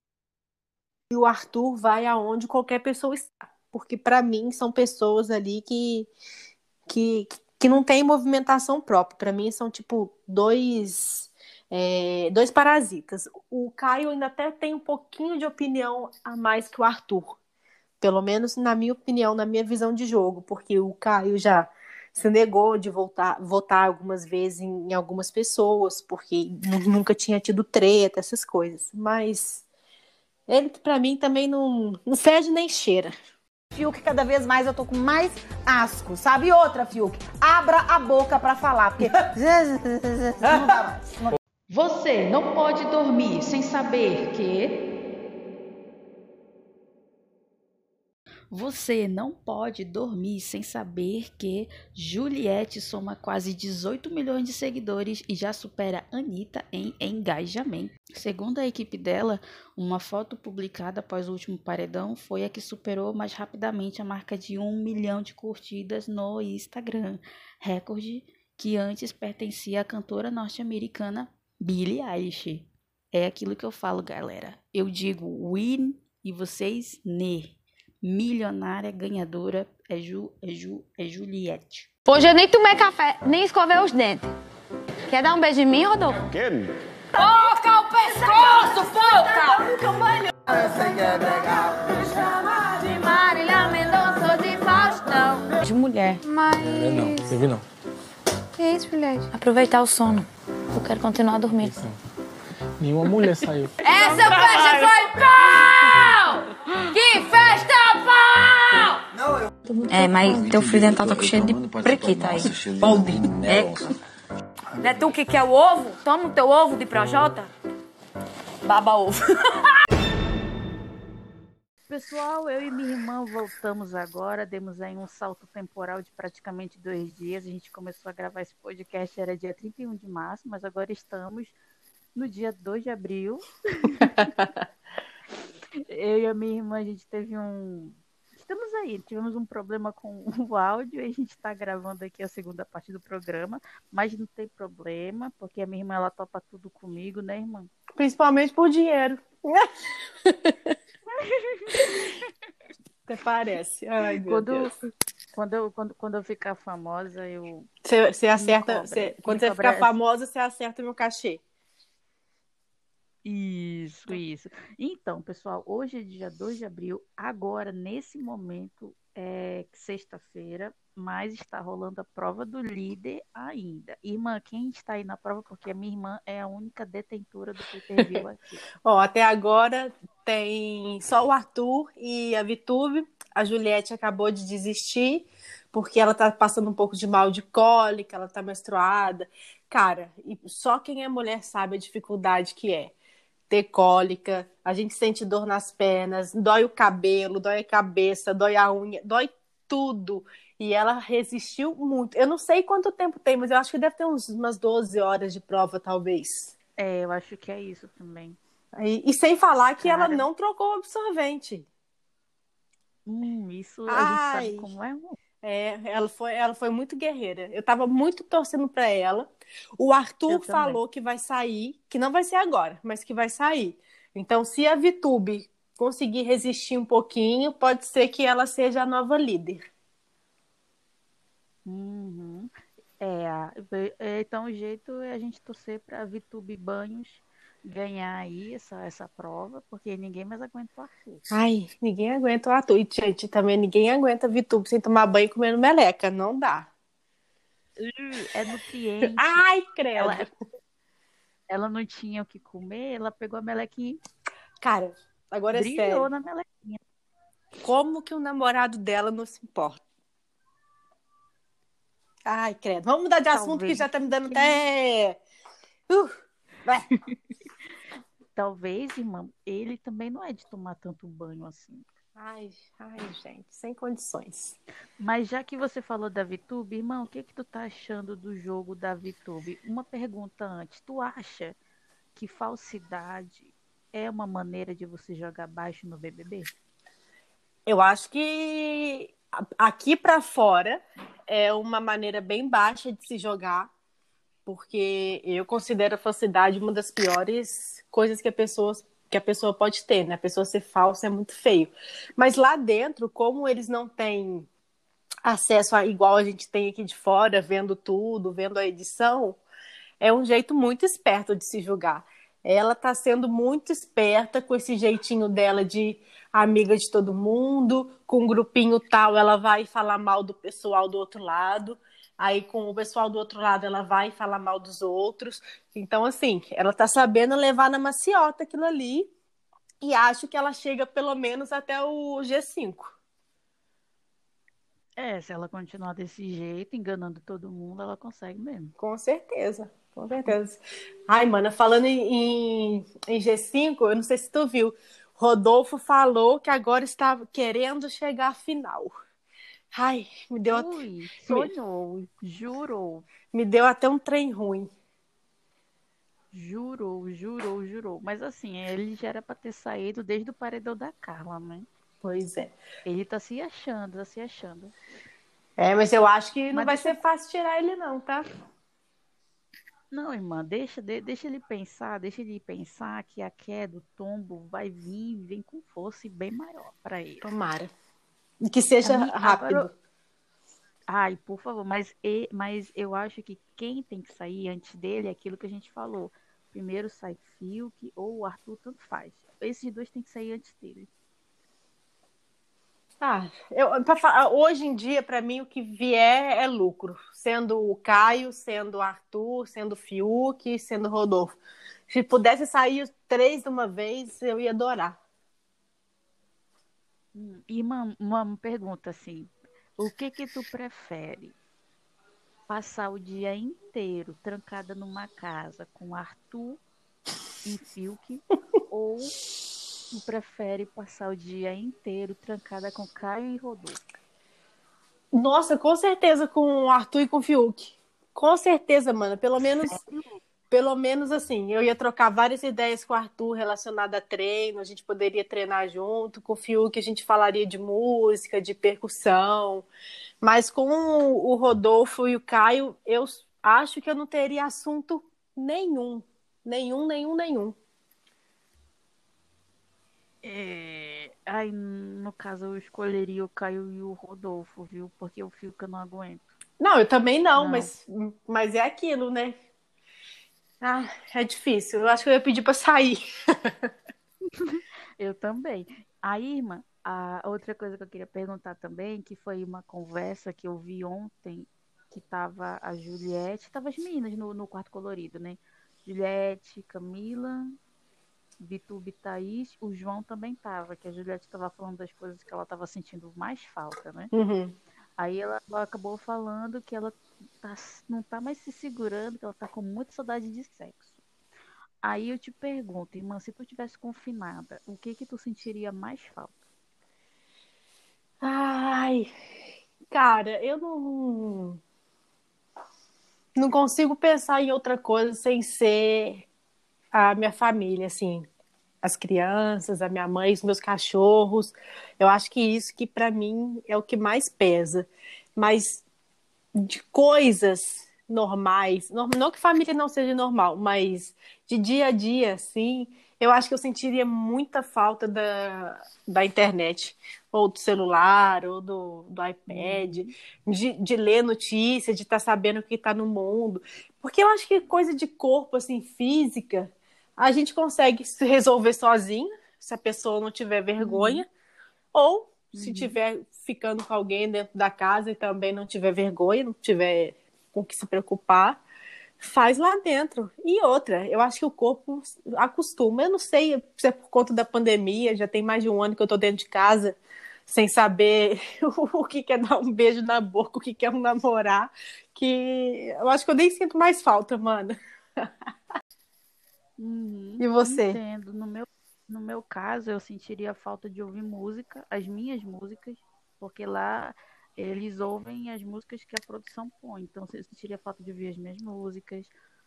e o Arthur vai aonde qualquer pessoa está. porque para mim são pessoas ali que, que, que não têm movimentação própria. Para mim são tipo dois é, dois parasitas. O Caio ainda até tem um pouquinho de opinião a mais que o Arthur. Pelo menos na minha opinião, na minha visão de jogo, porque o Caio já se negou de voltar, votar algumas vezes em, em algumas pessoas, porque nunca tinha tido treta, essas coisas. Mas ele, para mim, também não, não fede nem cheira. Fiuk, cada vez mais eu tô com mais asco, sabe? E outra, Fiuk, abra a boca para falar, porque. [LAUGHS] não dá mais. Você não pode dormir sem saber que. Você não pode dormir sem saber que Juliette soma quase 18 milhões de seguidores e já supera Anitta em engajamento. Segundo a equipe dela, uma foto publicada após o último paredão foi a que superou mais rapidamente a marca de 1 milhão de curtidas no Instagram, recorde que antes pertencia à cantora norte-americana Billie Eilish. É aquilo que eu falo, galera. Eu digo win e vocês ne. Milionária ganhadora é Ju, é Ju, é Juliette. Hoje eu nem tomei café, nem escovei os dentes. Quer dar um beijo em mim, Rodolfo? Quero. Toca o pescoço, foca! De Marília Mendonça ou de Faustão. De mulher. Mas... Não, você viu não. Que é isso, Juliette? Aproveitar o sono. Eu quero continuar dormindo. Nenhuma mulher saiu. Essa festa foi pau! Que! É, mas teu fio dental tá com cheio de prequita aí. É. Não é tu que quer o ovo? Toma o teu ovo de projota. Baba ovo. [LAUGHS] Pessoal, eu e minha irmã voltamos agora, demos aí um salto temporal de praticamente dois dias. A gente começou a gravar esse podcast, era dia 31 de março, mas agora estamos no dia 2 de abril. [LAUGHS] eu e a minha irmã, a gente teve um. Estamos aí, tivemos um problema com [LAUGHS] o áudio e a gente está gravando aqui a segunda parte do programa, mas não tem problema, porque a minha irmã ela topa tudo comigo, né, irmã? Principalmente por dinheiro. [LAUGHS] Até parece. Ai, Quando, Deus. quando, eu, quando, quando eu ficar famosa, eu. Você, acerta. me quando você ficar famosa, você acerta o meu cachê. Isso, isso. Então, pessoal, hoje é dia 2 de abril. Agora, nesse momento, é sexta-feira, mas está rolando a prova do líder ainda. Irmã, quem está aí na prova? Porque a minha irmã é a única detentora do pay-per-view aqui. [LAUGHS] Ó, até agora tem só o Arthur e a Vitube. A Juliette acabou de desistir porque ela tá passando um pouco de mal de cólica, ela tá menstruada. Cara, e só quem é mulher sabe a dificuldade que é ter cólica, a gente sente dor nas pernas, dói o cabelo, dói a cabeça, dói a unha, dói tudo. E ela resistiu muito. Eu não sei quanto tempo tem, mas eu acho que deve ter uns, umas 12 horas de prova, talvez. É, eu acho que é isso também. E, e sem falar que ela Cara. não trocou o absorvente. Hum, isso a gente Ai. sabe como é. É, ela foi, ela foi muito guerreira. Eu tava muito torcendo pra ela. O Arthur Eu também. falou que vai sair, que não vai ser agora, mas que vai sair. Então, se a Vitube conseguir resistir um pouquinho, pode ser que ela seja a nova líder. Uhum. É, é, então o jeito é a gente torcer para Vitube Banhos ganhar aí essa, essa prova, porque ninguém mais aguenta o Arthur. Ai, ninguém aguenta o Arthur. E, gente, também ninguém aguenta Vitube sem tomar banho e comendo meleca. Não dá. É nutriente. [LAUGHS] Ai, credo. Ela, ela não tinha o que comer, ela pegou a melequinha Cara, agora é sério. na melequinha. Como que o namorado dela não se importa? Ai, credo. Vamos mudar de assunto que já tá me dando até. Uh, vai. [LAUGHS] Talvez, irmã, ele também não é de tomar tanto banho assim. Ai, ai, gente, sem condições. Mas já que você falou da VTube, irmão, o que que tu tá achando do jogo da VTube? Uma pergunta antes. Tu acha que falsidade é uma maneira de você jogar baixo no BBB? Eu acho que aqui pra fora é uma maneira bem baixa de se jogar, porque eu considero a falsidade uma das piores coisas que a pessoa que a pessoa pode ter, né? A pessoa ser falsa é muito feio. Mas lá dentro, como eles não têm acesso a igual a gente tem aqui de fora, vendo tudo, vendo a edição, é um jeito muito esperto de se julgar. Ela tá sendo muito esperta com esse jeitinho dela de amiga de todo mundo, com um grupinho tal, ela vai falar mal do pessoal do outro lado. Aí com o pessoal do outro lado ela vai falar mal dos outros. Então assim, ela tá sabendo levar na maciota aquilo ali e acho que ela chega pelo menos até o G5. É, se ela continuar desse jeito, enganando todo mundo, ela consegue mesmo. Com certeza, com certeza. Ai, mana, falando em, em, em G5, eu não sei se tu viu, Rodolfo falou que agora estava querendo chegar à final. Ai, me deu Ui, sonhou, jurou. Me deu até um trem ruim. Jurou, jurou, jurou. Mas assim, ele já era pra ter saído desde o paredão da Carla, né? Pois é. Ele tá se achando, tá se achando. É, mas eu acho que não Mas vai deixa- ser fácil tirar ele, não, tá? Não, irmã, deixa, de- deixa ele pensar, deixa ele pensar que a queda, o tombo vai vir, vem com força e bem maior pra ele. Tomara. E que seja Amiga, rápido. agora- Ai, por favor, mas, e- mas eu acho que quem tem que sair antes dele é aquilo que a gente falou. Primeiro sai Fiuk ou o Arthur, tanto faz. Esses dois têm que sair antes dele. Ah, eu, pra fa- hoje em dia, para mim, o que vier é lucro. Sendo o Caio, sendo o Arthur, sendo o Fiuk, sendo o Rodolfo. Se pudesse sair os três de uma vez, eu ia adorar. E uma, uma pergunta assim, o que que tu prefere? Passar o dia inteiro trancada numa casa com Arthur e Fiuk ou tu prefere passar o dia inteiro trancada com Caio e Rodolfo? Nossa, com certeza com Arthur e com Fiuk. Com certeza, mano. Pelo menos, pelo menos assim, eu ia trocar várias ideias com o Arthur relacionada a treino, a gente poderia treinar junto. Com o Fiuk a gente falaria de música, de percussão. Mas com o Rodolfo e o Caio, eu acho que eu não teria assunto nenhum. Nenhum, nenhum, nenhum. É, Ai, no caso eu escolheria o Caio e o Rodolfo, viu? Porque o Fiuk eu não aguento. Não, eu também não, Não. Mas, mas é aquilo, né? Ah, é difícil. Eu acho que eu ia pedir pra sair. Eu também. Aí, irmã, a outra coisa que eu queria perguntar também, que foi uma conversa que eu vi ontem, que tava a Juliette, tava as meninas no, no quarto colorido, né? Juliette, Camila, Vitube e Thaís, o João também tava, que a Juliette tava falando das coisas que ela tava sentindo mais falta, né? Uhum. Aí ela, ela acabou falando que ela tá- não tá mais se segurando, que ela tá com muita saudade de sexo. Aí eu te pergunto, irmã, se tu tivesse confinada, o que que tu sentiria mais falta? Ai, cara, eu não. Não consigo pensar em outra coisa sem ser a minha família, assim. As crianças, a minha mãe, os meus cachorros. Eu acho que isso que para mim é o que mais pesa. Mas de coisas normais, não, que família não seja normal, mas de dia a dia, assim, eu acho que eu sentiria muita falta da, da internet, ou do celular, ou do, do iPad, de, de ler notícia, de estar sabendo o que está no mundo. Porque eu acho que coisa de corpo, assim, física, a gente consegue se resolver sozinho, se a pessoa não tiver vergonha, ou se tiver ficando com alguém dentro da casa e também não tiver vergonha, não tiver com o que se preocupar, faz lá dentro. E outra, eu acho que o corpo acostuma. Eu não sei se é por conta da pandemia, já tem mais de um ano que eu tô dentro de casa sem saber [LAUGHS] o que é dar um beijo na boca, o que que é um namorar, que eu acho que eu nem sinto mais falta, mano. [LAUGHS] Uhum, E você? Entendo. No meu, no meu caso, eu sentiria falta de ouvir música, as minhas músicas, porque lá eles ouvem as músicas que a produção põe. Então, eu sentiria falta de ouvir as minhas músicas,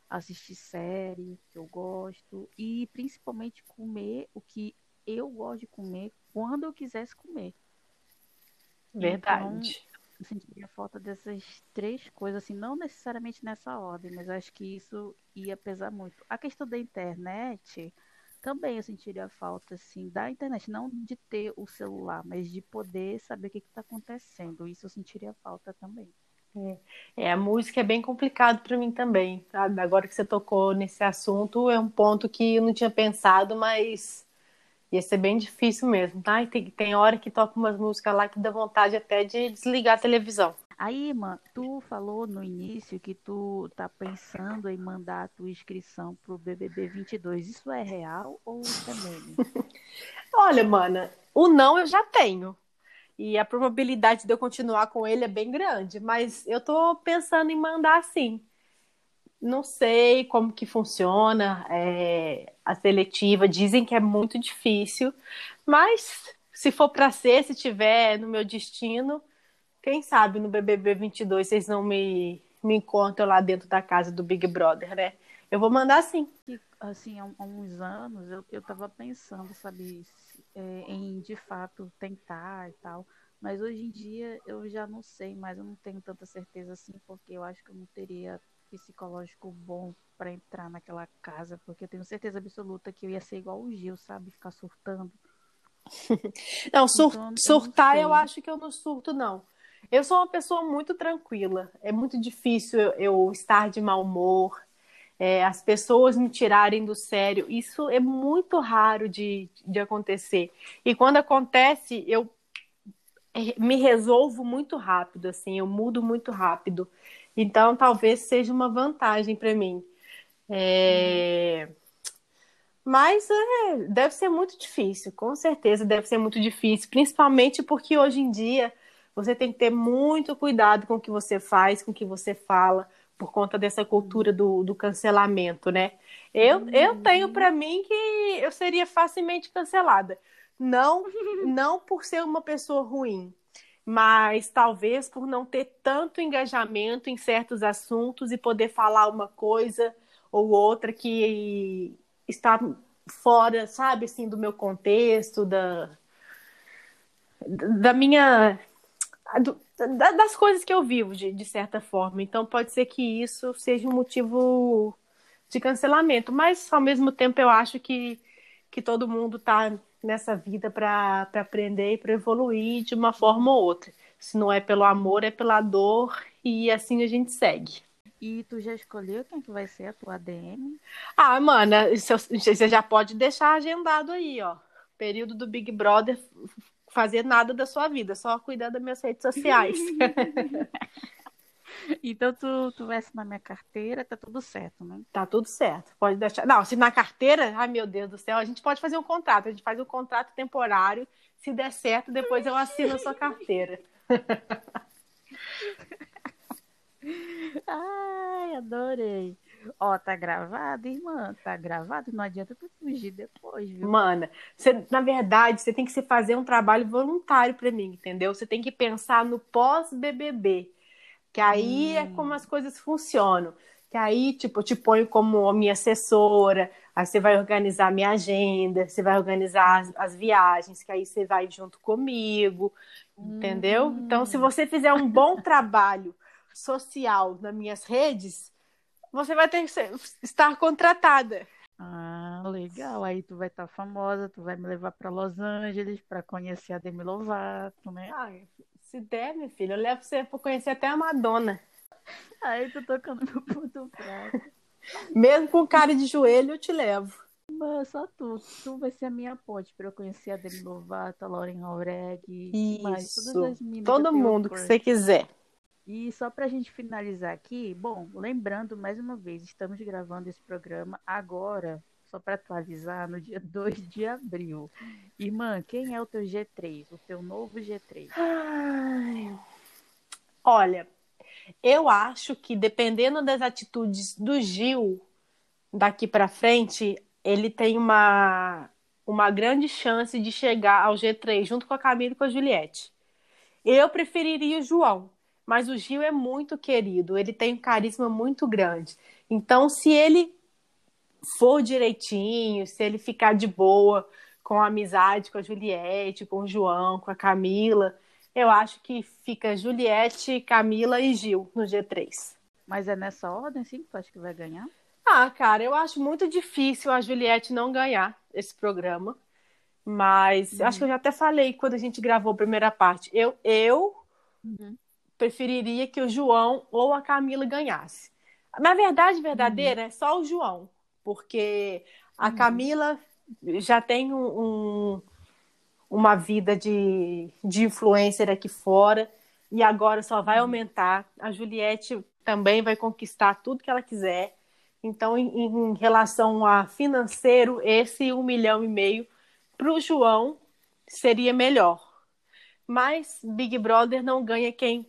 assistir série, que eu gosto, e principalmente comer o que eu gosto de comer quando eu quisesse comer. Verdade. Sentiria falta dessas três coisas, assim, não necessariamente nessa ordem, mas acho que isso ia pesar muito. A questão da internet também eu sentiria falta, assim, da internet, não de ter o celular, mas de poder saber o que está acontecendo. Isso eu sentiria falta também. É, é, a música é bem complicado para mim também. Sabe? Agora que você tocou nesse assunto, é um ponto que eu não tinha pensado, mas ia ser bem difícil mesmo, tá? E tem, tem hora que toca umas músicas lá que dá vontade até de desligar a televisão. Aí, mano, tu falou no início que tu tá pensando em mandar a tua inscrição pro BBB 22. Isso é real ou isso é meme? [LAUGHS] Olha, mana, o não eu já tenho. E a probabilidade de eu continuar com ele é bem grande, mas eu tô pensando em mandar sim. Não sei como que funciona é, a seletiva, dizem que é muito difícil, mas se for para ser, se tiver no meu destino, quem sabe no BBB 22 vocês não me, me encontram lá dentro da casa do Big Brother, né? Eu vou mandar sim. Assim, há uns anos eu, eu tava pensando, sabe, é, em de fato tentar e tal. Mas hoje em dia eu já não sei mais, eu não tenho tanta certeza assim, porque eu acho que eu não teria psicológico bom para entrar naquela casa, porque eu tenho certeza absoluta que eu ia ser igual o Gil, sabe? Ficar surtando. [LAUGHS] não, sur então, surtar eu, eu acho que eu não surto, não. Eu sou uma pessoa muito tranquila. É muito difícil eu, eu estar de mau humor, é, as pessoas me tirarem do sério. Isso é muito raro de, de acontecer. E quando acontece, eu é, me resolvo muito rápido, assim, eu mudo muito rápido. Então, talvez seja uma vantagem para mim. É... Mas é, deve ser muito difícil, com certeza deve ser muito difícil, principalmente porque hoje em dia você tem que ter muito cuidado com o que você faz, com o que você fala, por conta dessa cultura do, do cancelamento, né? Eu, eu tenho para mim que eu seria facilmente cancelada. Não, não por ser uma pessoa ruim, mas talvez por não ter tanto engajamento em certos assuntos e poder falar uma coisa ou outra que está fora, sabe, assim, do meu contexto, da, da minha do, das coisas que eu vivo, de, de certa forma. Então, pode ser que isso seja um motivo de cancelamento. Mas, ao mesmo tempo, eu acho que, que todo mundo está nessa vida para aprender e para evoluir de uma forma ou outra. Se não é pelo amor, é pela dor, e assim a gente segue. E tu já escolheu quem que vai ser a tua ADM? Ah, mana, você já pode deixar agendado aí, ó. Período do Big Brother fazer nada da sua vida, só cuidar das minhas redes sociais. [LAUGHS] [LAUGHS] então tu, tu vai assinar minha carteira, tá tudo certo, né? Tá tudo certo. Pode deixar. Não, se na carteira, ai meu Deus do céu, a gente pode fazer um contrato. A gente faz um contrato temporário. Se der certo, depois eu assino a sua carteira. [LAUGHS] ai, adorei. Ó, tá gravado, irmã? Tá gravado? Não adianta tu fugir depois, viu? Mana, você, na verdade, você tem que se fazer um trabalho voluntário para mim, entendeu? Você tem que pensar no pós-BBB. Que aí é hum. é como as coisas funcionam. Que aí, tipo, eu te ponho como minha assessora, aí você vai organizar minha agenda, você vai organizar as, as viagens, que aí você vai junto comigo, hum. entendeu? Então, se você fizer um bom trabalho social nas minhas redes, você vai ter que ser, estar contratada. Ah, legal. Aí tu vai estar famosa, tu vai me levar para Los Angeles para conhecer a Demi Lovato, né? Ah, se der, minha filha, eu levo você para conhecer até a Madonna. Aí tu tocando no ponto fraco. Mesmo com cara de joelho, eu te levo. Mas só tu. Tu vai ser a minha ponte para eu conhecer a Demi Lovato, a Lauren Aureg. Isso. Mais, Todo mundo que você quiser. E só para a gente finalizar aqui, bom, lembrando mais uma vez, estamos gravando esse programa agora, só para atualizar, no dia [LAUGHS] 2 de abril. Irmã, quem é o teu G3, o teu novo G3? Ai, olha, eu acho que dependendo das atitudes do Gil daqui para frente, ele tem uma, uma grande chance de chegar ao G3 junto com a Camila e com a Juliette. Eu preferiria o João mas o Gil é muito querido, ele tem um carisma muito grande. Então, se ele for direitinho, se ele ficar de boa com a amizade com a Juliette, com o João, com a Camila, eu acho que fica Juliette, Camila e Gil no G3. Mas é nessa ordem, sim, que tu acha que vai ganhar? Ah, cara, eu acho muito difícil a Juliette não ganhar esse programa. Mas Uhum. acho que eu já até falei quando a gente gravou a primeira parte. Eu, eu Uhum. preferiria que o João ou a Camila ganhasse. Na verdade, verdadeira, Uhum. é só o João. Porque a Camila já tem um, um- uma vida de, de influencer aqui fora e agora só Uhum. vai aumentar. A Juliette também vai conquistar tudo que ela quiser. Então, em, em relação a financeiro, esse um milhão e meio para o João seria melhor. Mas Big Brother não ganha quem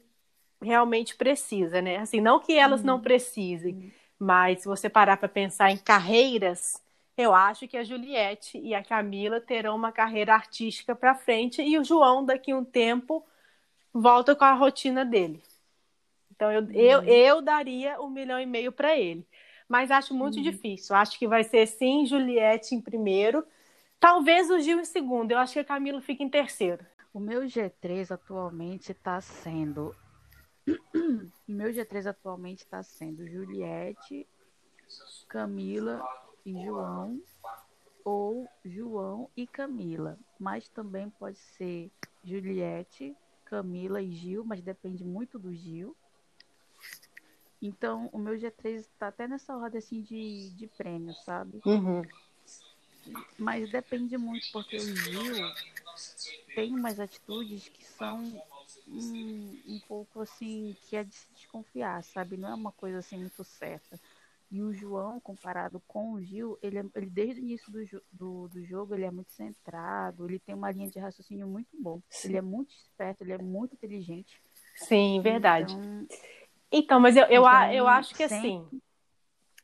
realmente precisa, né? Assim, não que elas não precisem, mas se você parar para pensar em carreiras, eu acho que a Juliette e a Camila terão uma carreira artística para frente e o João daqui a um tempo volta com a rotina dele. Então eu, eu, eu daria um milhão e meio para ele. Mas acho muito difícil. Acho que vai ser sim Juliette em primeiro. Talvez o Gil em segundo. Eu acho que a Camila fica em terceiro. O meu G3 atualmente está sendo. O meu G3 atualmente está sendo Juliette, Camila e João, ou João e Camila. Mas também pode ser Juliette, Camila e Gil, mas depende muito do Gil. Então, o meu G3 está até nessa ordem assim de, de prêmio, sabe? Uhum. Mas depende muito, porque o Gil tem umas atitudes que são um, um pouco assim, que é de se desconfiar, sabe? Não é uma coisa assim muito certa. E o João, comparado com o Gil, ele, é- ele desde o início do, do, do jogo, ele é muito centrado, ele tem uma linha de raciocínio muito bom. Ele é muito esperto, ele é muito inteligente. Sim, verdade. Então, Então, mas eu, eu, a- Então, eu acho que sempre- assim.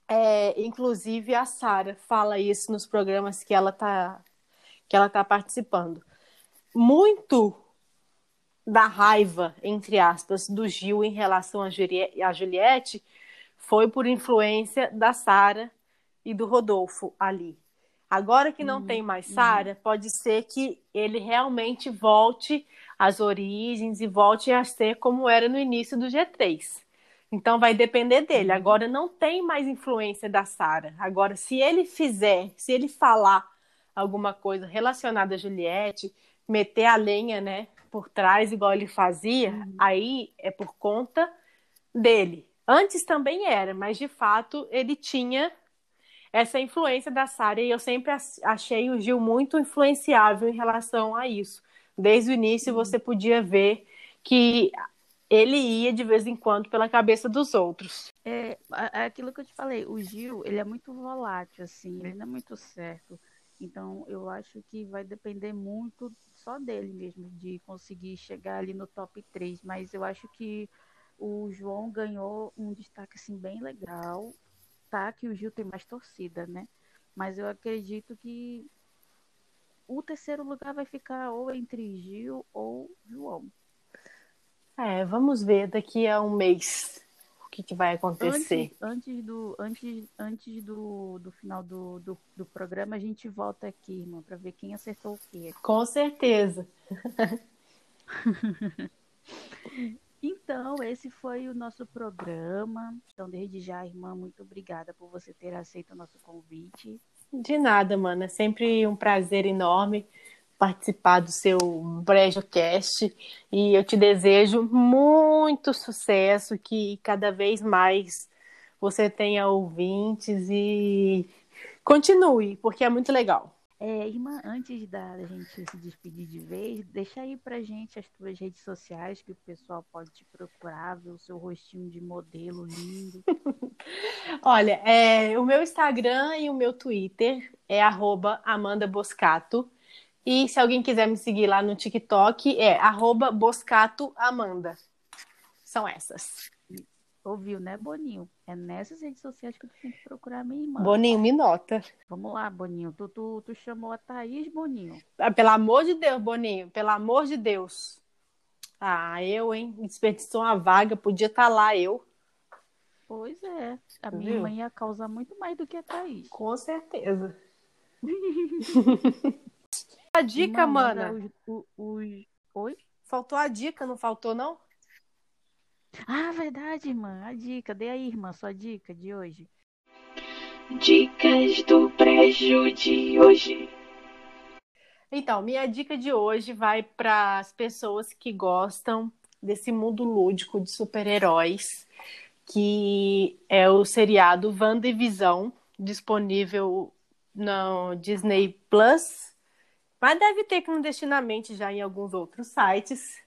é, inclusive a Sara fala isso nos programas que ela tá que ela tá participando. Muito da raiva, entre aspas, do Gil em relação a, Julie- a Juliette foi por influência da Sara e do Rodolfo ali. Agora que não tem mais Sara, pode ser que ele realmente volte às origens e volte a ser como era no início do G3. Então vai depender dele. Agora não tem mais influência da Sara. Agora, se ele fizer, se ele falar alguma coisa relacionada a Juliette, meter a lenha, né, por trás, igual ele fazia, aí é por conta dele. Antes também era, mas de fato ele tinha essa influência da Sara e eu sempre ach- achei o Gil muito influenciável em relação a isso. Desde o início você podia ver que ele ia de vez em quando pela cabeça dos outros. É, é aquilo que eu te falei, o Gil, ele é muito volátil, assim, ele não é muito certo. Então, eu acho que vai depender muito só dele mesmo, de conseguir chegar ali no top 3. Mas eu acho que o João ganhou um destaque, assim, bem legal. Tá que o Gil tem mais torcida, né? Mas eu acredito que o terceiro lugar vai ficar ou entre Gil ou João. É, vamos ver daqui a um mês que, que vai acontecer. Antes, antes do, antes, antes do, do final do, do, do programa, a gente volta aqui, irmã, para ver quem acertou o quê. Com certeza. [LAUGHS] Então, esse foi o nosso programa. Então, desde já, irmã, muito obrigada por você ter aceito o nosso convite. De nada, mano. É sempre um prazer enorme participar do seu BrejoCast e eu te desejo muito sucesso, que cada vez mais você tenha ouvintes e continue, porque é muito legal. É, irmã, antes da gente se despedir de vez, deixa aí pra gente as tuas redes sociais que o pessoal pode te procurar, ver o seu rostinho de modelo lindo. [LAUGHS] Olha, é, o meu Instagram e o meu Twitter é arroba Amanda Boscato. E se alguém quiser me seguir lá no TikTok, é arroba Boscato Amanda. São essas. Ouviu, né, Boninho? É nessas redes sociais que tu tem que procurar a minha irmã. Boninho, me nota. Vamos lá, Boninho. Tu, tu, tu chamou a Thaís, Boninho. Ah, Pelo amor de Deus, Boninho, pelo amor de Deus. Ah, eu, hein? Desperdiçou uma vaga, podia estar lá eu. Pois é. A minha Viu? irmã ia causar muito mais do que a Thaís. Com certeza. [LAUGHS] A dica, manda mana. os- o- os- Oi? Faltou a dica, não faltou, não? Ah, verdade, irmã. A dica. Dê aí, irmã, sua dica de hoje. Dicas do Brejo de hoje. Então, minha dica de hoje vai para as pessoas que gostam desse mundo lúdico de super-heróis, que é o seriado WandaVision, disponível no Disney Plus, mas deve ter clandestinamente já em alguns outros sites.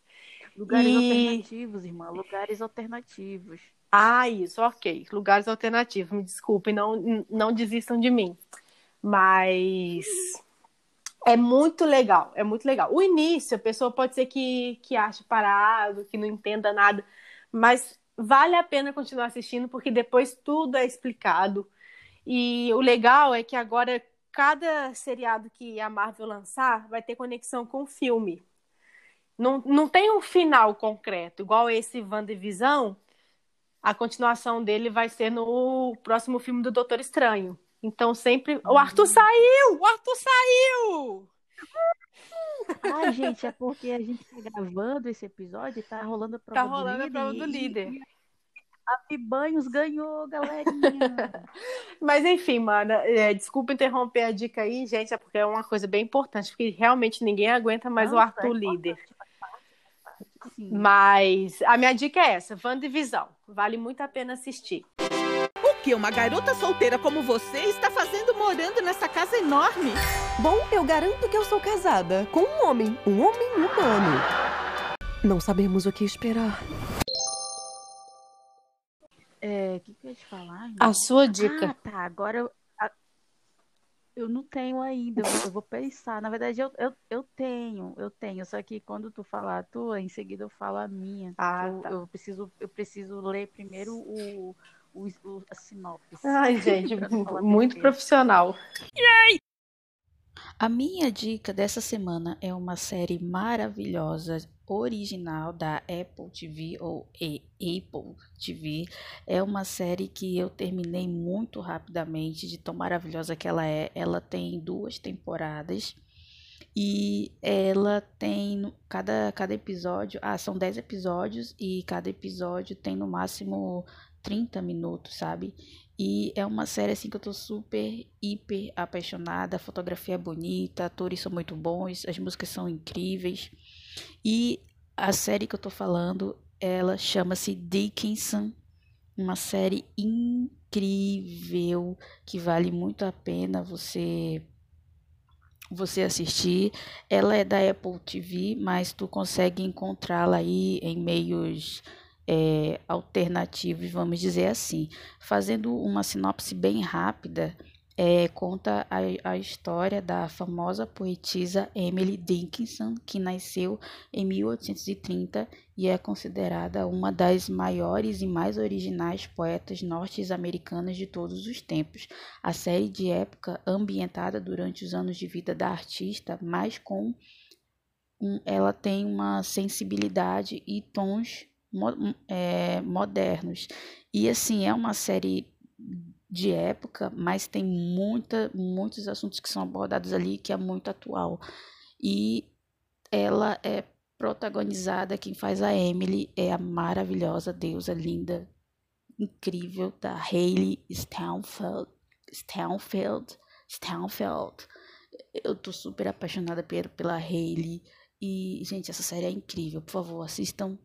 Lugares E- alternativos, irmã. Lugares alternativos. Ah, isso, ok. Lugares alternativos, me desculpem, não, não desistam de mim. Mas é muito legal, é muito legal. O início, a pessoa pode ser que, que ache parado, que não entenda nada, mas vale a pena continuar assistindo, porque depois tudo é explicado. E o legal é que agora cada seriado que a Marvel lançar vai ter conexão com o filme. Não, não tem um final concreto, igual esse WandaVision, a continuação dele vai ser no próximo filme do Doutor Estranho. Então sempre. O Arthur saiu! O Arthur saiu! [LAUGHS] Ai, gente, é porque a gente tá gravando esse episódio e tá rolando a prova Tá do rolando a líder. prova do líder. A Fibanhos ganhou, galerinha. [LAUGHS] Mas enfim, mana, é, desculpa interromper a dica aí, gente, é porque é uma coisa bem importante, porque realmente ninguém aguenta mais o Arthur é líder. Sim. Mas a minha dica é essa: WandaVision. Vale muito a pena assistir. O que uma garota solteira como você está fazendo morando nessa casa enorme? Bom, eu garanto que eu sou casada com um homem, um homem humano. Não sabemos o que esperar. É, o que, que eu ia te falar? A irmã? sua dica. Ah, tá. Agora eu, a- eu não tenho ainda. Eu, eu vou pensar. Na verdade, eu, eu, eu tenho, eu tenho. Só que quando tu falar a tua, em seguida eu falo a minha. Ah, eu, tá. eu preciso, eu preciso ler primeiro o, o, o- a sinopse. Ai, gente, [LAUGHS] muito profissional. A minha dica dessa semana é uma série maravilhosa, original da Apple TV ou e- Apple TV. É uma série que eu terminei muito rapidamente, de tão maravilhosa que ela é. Ela tem duas temporadas e ela tem cada, cada episódio. Ah, são 10 episódios e cada episódio tem no máximo 30 minutos, sabe? E é uma série assim que eu tô super, hiper apaixonada. A fotografia é bonita, atores são muito bons, as músicas são incríveis. E a série que eu tô falando, ela chama-se Dickinson, uma série incrível que vale muito a pena você você assistir. Ela é da Apple TV, mas tu consegue encontrá-la aí em meios é, alternativos, vamos dizer assim. Fazendo uma sinopse bem rápida, é, conta a, a história da famosa poetisa Emily Dickinson, que nasceu em 1830 e é considerada uma das maiores e mais originais poetas norte-americanas de todos os tempos. A série de época ambientada durante os anos de vida da artista, mas com um- ela tem uma sensibilidade e tons mo- é, modernos. E assim, é uma série de época, mas tem muita, muitos assuntos que são abordados ali que é muito atual. E ela é protagonizada, quem faz a Emily é a maravilhosa deusa linda, incrível da Hailey Steinfeld. Steinfeld. Steinfeld. Eu tô super apaixonada pe- pela Hailey. E, gente, essa série é incrível. Por favor, assistam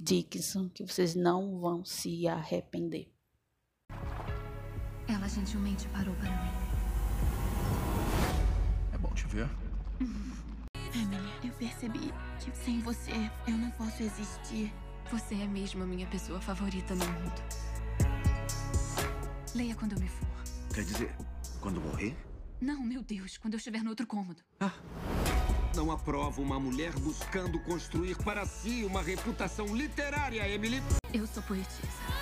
Dickinson, que vocês não vão se arrepender. Ela gentilmente parou para mim. É bom te ver. Emily, eu percebi que sem você eu não posso existir. Você é mesmo a minha pessoa favorita no mundo. Leia quando eu me for. Quer dizer, quando morrer? Não, meu Deus, quando eu estiver no outro cômodo. Não aprovo uma mulher buscando construir para si uma reputação literária, Emily. Eu sou poetisa.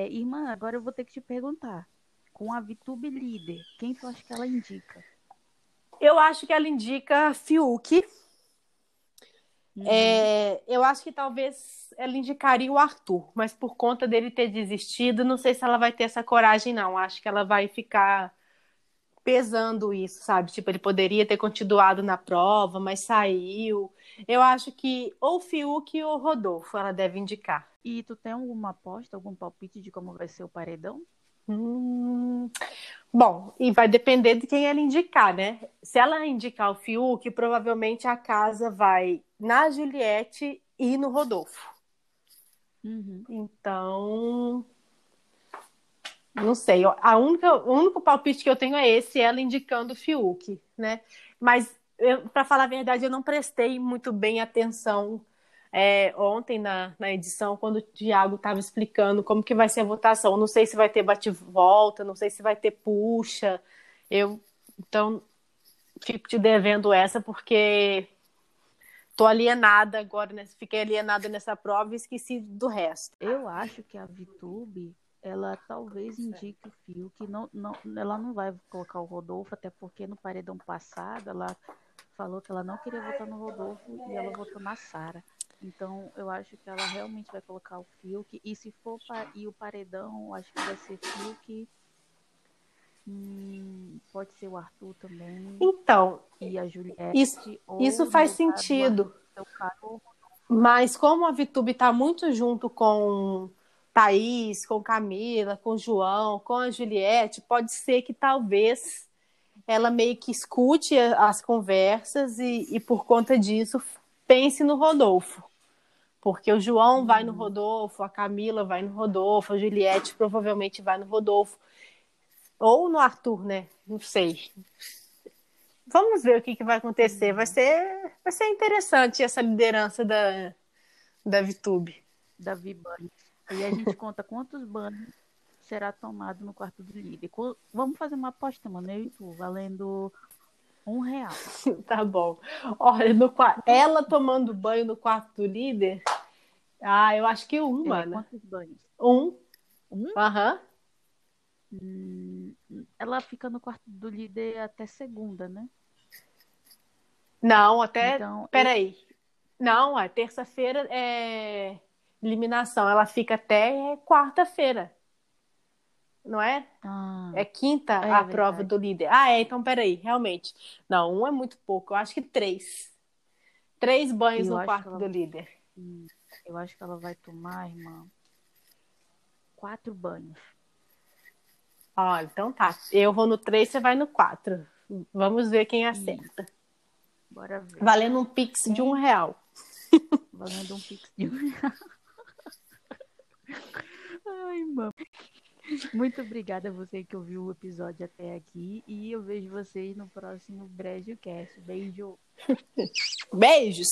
É, irmã, agora eu vou ter que te perguntar. Com a VTube líder, quem tu acha que ela indica? Eu acho que ela indica Fiuk. É, eu acho que talvez ela indicaria o Arthur, mas por conta dele ter desistido, não sei se ela vai ter essa coragem, não. Acho que ela vai ficar pesando isso, sabe? Tipo, ele poderia ter continuado na prova, mas saiu. Eu acho que ou Fiuk ou Rodolfo ela deve indicar. E tu tem alguma aposta, algum palpite de como vai ser o paredão? Hum, Bom, e vai depender de quem ela indicar, né? Se ela indicar o Fiuk, provavelmente a casa vai na Juliette e no Rodolfo. Uhum. Então, não sei. A única, o único palpite que eu tenho é esse, ela indicando o Fiuk, né? Mas, para falar a verdade, eu não prestei muito bem atenção é, ontem na, na edição, quando o Thiago estava explicando como que vai ser a votação. Não sei se vai ter bate-volta, não sei se vai ter puxa. Eu, então, fico te devendo essa, porque tô alienada agora, né? Fiquei alienada nessa prova e esqueci do resto. Eu acho que a Vitube, ela talvez indique o Fio, que não, não, ela não vai colocar o Rodolfo, até porque no paredão passado ela falou que ela não queria votar no Rodolfo e ela votou na Sara. Então eu acho que ela realmente vai colocar o Fiuk. E se for para ir o paredão, eu acho que vai ser Fiuk. Hum, pode ser o Arthur também. Então, e a Juliette. Isso, isso faz sentido. Mas como a Vitube está muito junto com Thaís, com Camila, com João, com a Juliette, pode ser que talvez ela meio que escute as conversas e, e por conta disso pense no Rodolfo. Porque o João vai no Rodolfo, a Camila vai no Rodolfo, a Juliette provavelmente vai no Rodolfo. Ou no Arthur, né? Não sei. Vamos ver o que, que vai acontecer. Vai ser, vai ser interessante essa liderança da, da Vitube. Da Vibane. Aí a gente conta quantos banhos será tomado no quarto do líder. Vamos fazer uma aposta, mano. Eu e tu, valendo um real. [LAUGHS] tá bom. Olha, no, ela tomando banho no quarto do líder. Ah, eu acho que um, é, mano. Quantos banhos? Um. Um? Aham. Hum, ela fica no quarto do líder até segunda, né? Não, até. Então, Peraí. Não, a terça-feira é eliminação. Ela fica até quarta-feira. Não é? Ah, é quinta é a verdade. prova do líder. Ah, é, então peraí, realmente. Não, um é muito pouco. Eu acho que três. Três banhos Eu no quarto ela- do líder. Eu acho que ela vai tomar, irmã, quatro banhos. Ó, então tá. Eu vou no três, você vai no quatro. Vamos ver quem acerta. Bora ver. Valendo um pix de um real. Valendo um pix de um real. [LAUGHS] Ai, mano. Muito obrigada a você que ouviu o episódio até aqui. E eu vejo vocês no próximo Brejo Cast. Beijo. [LAUGHS] Beijos!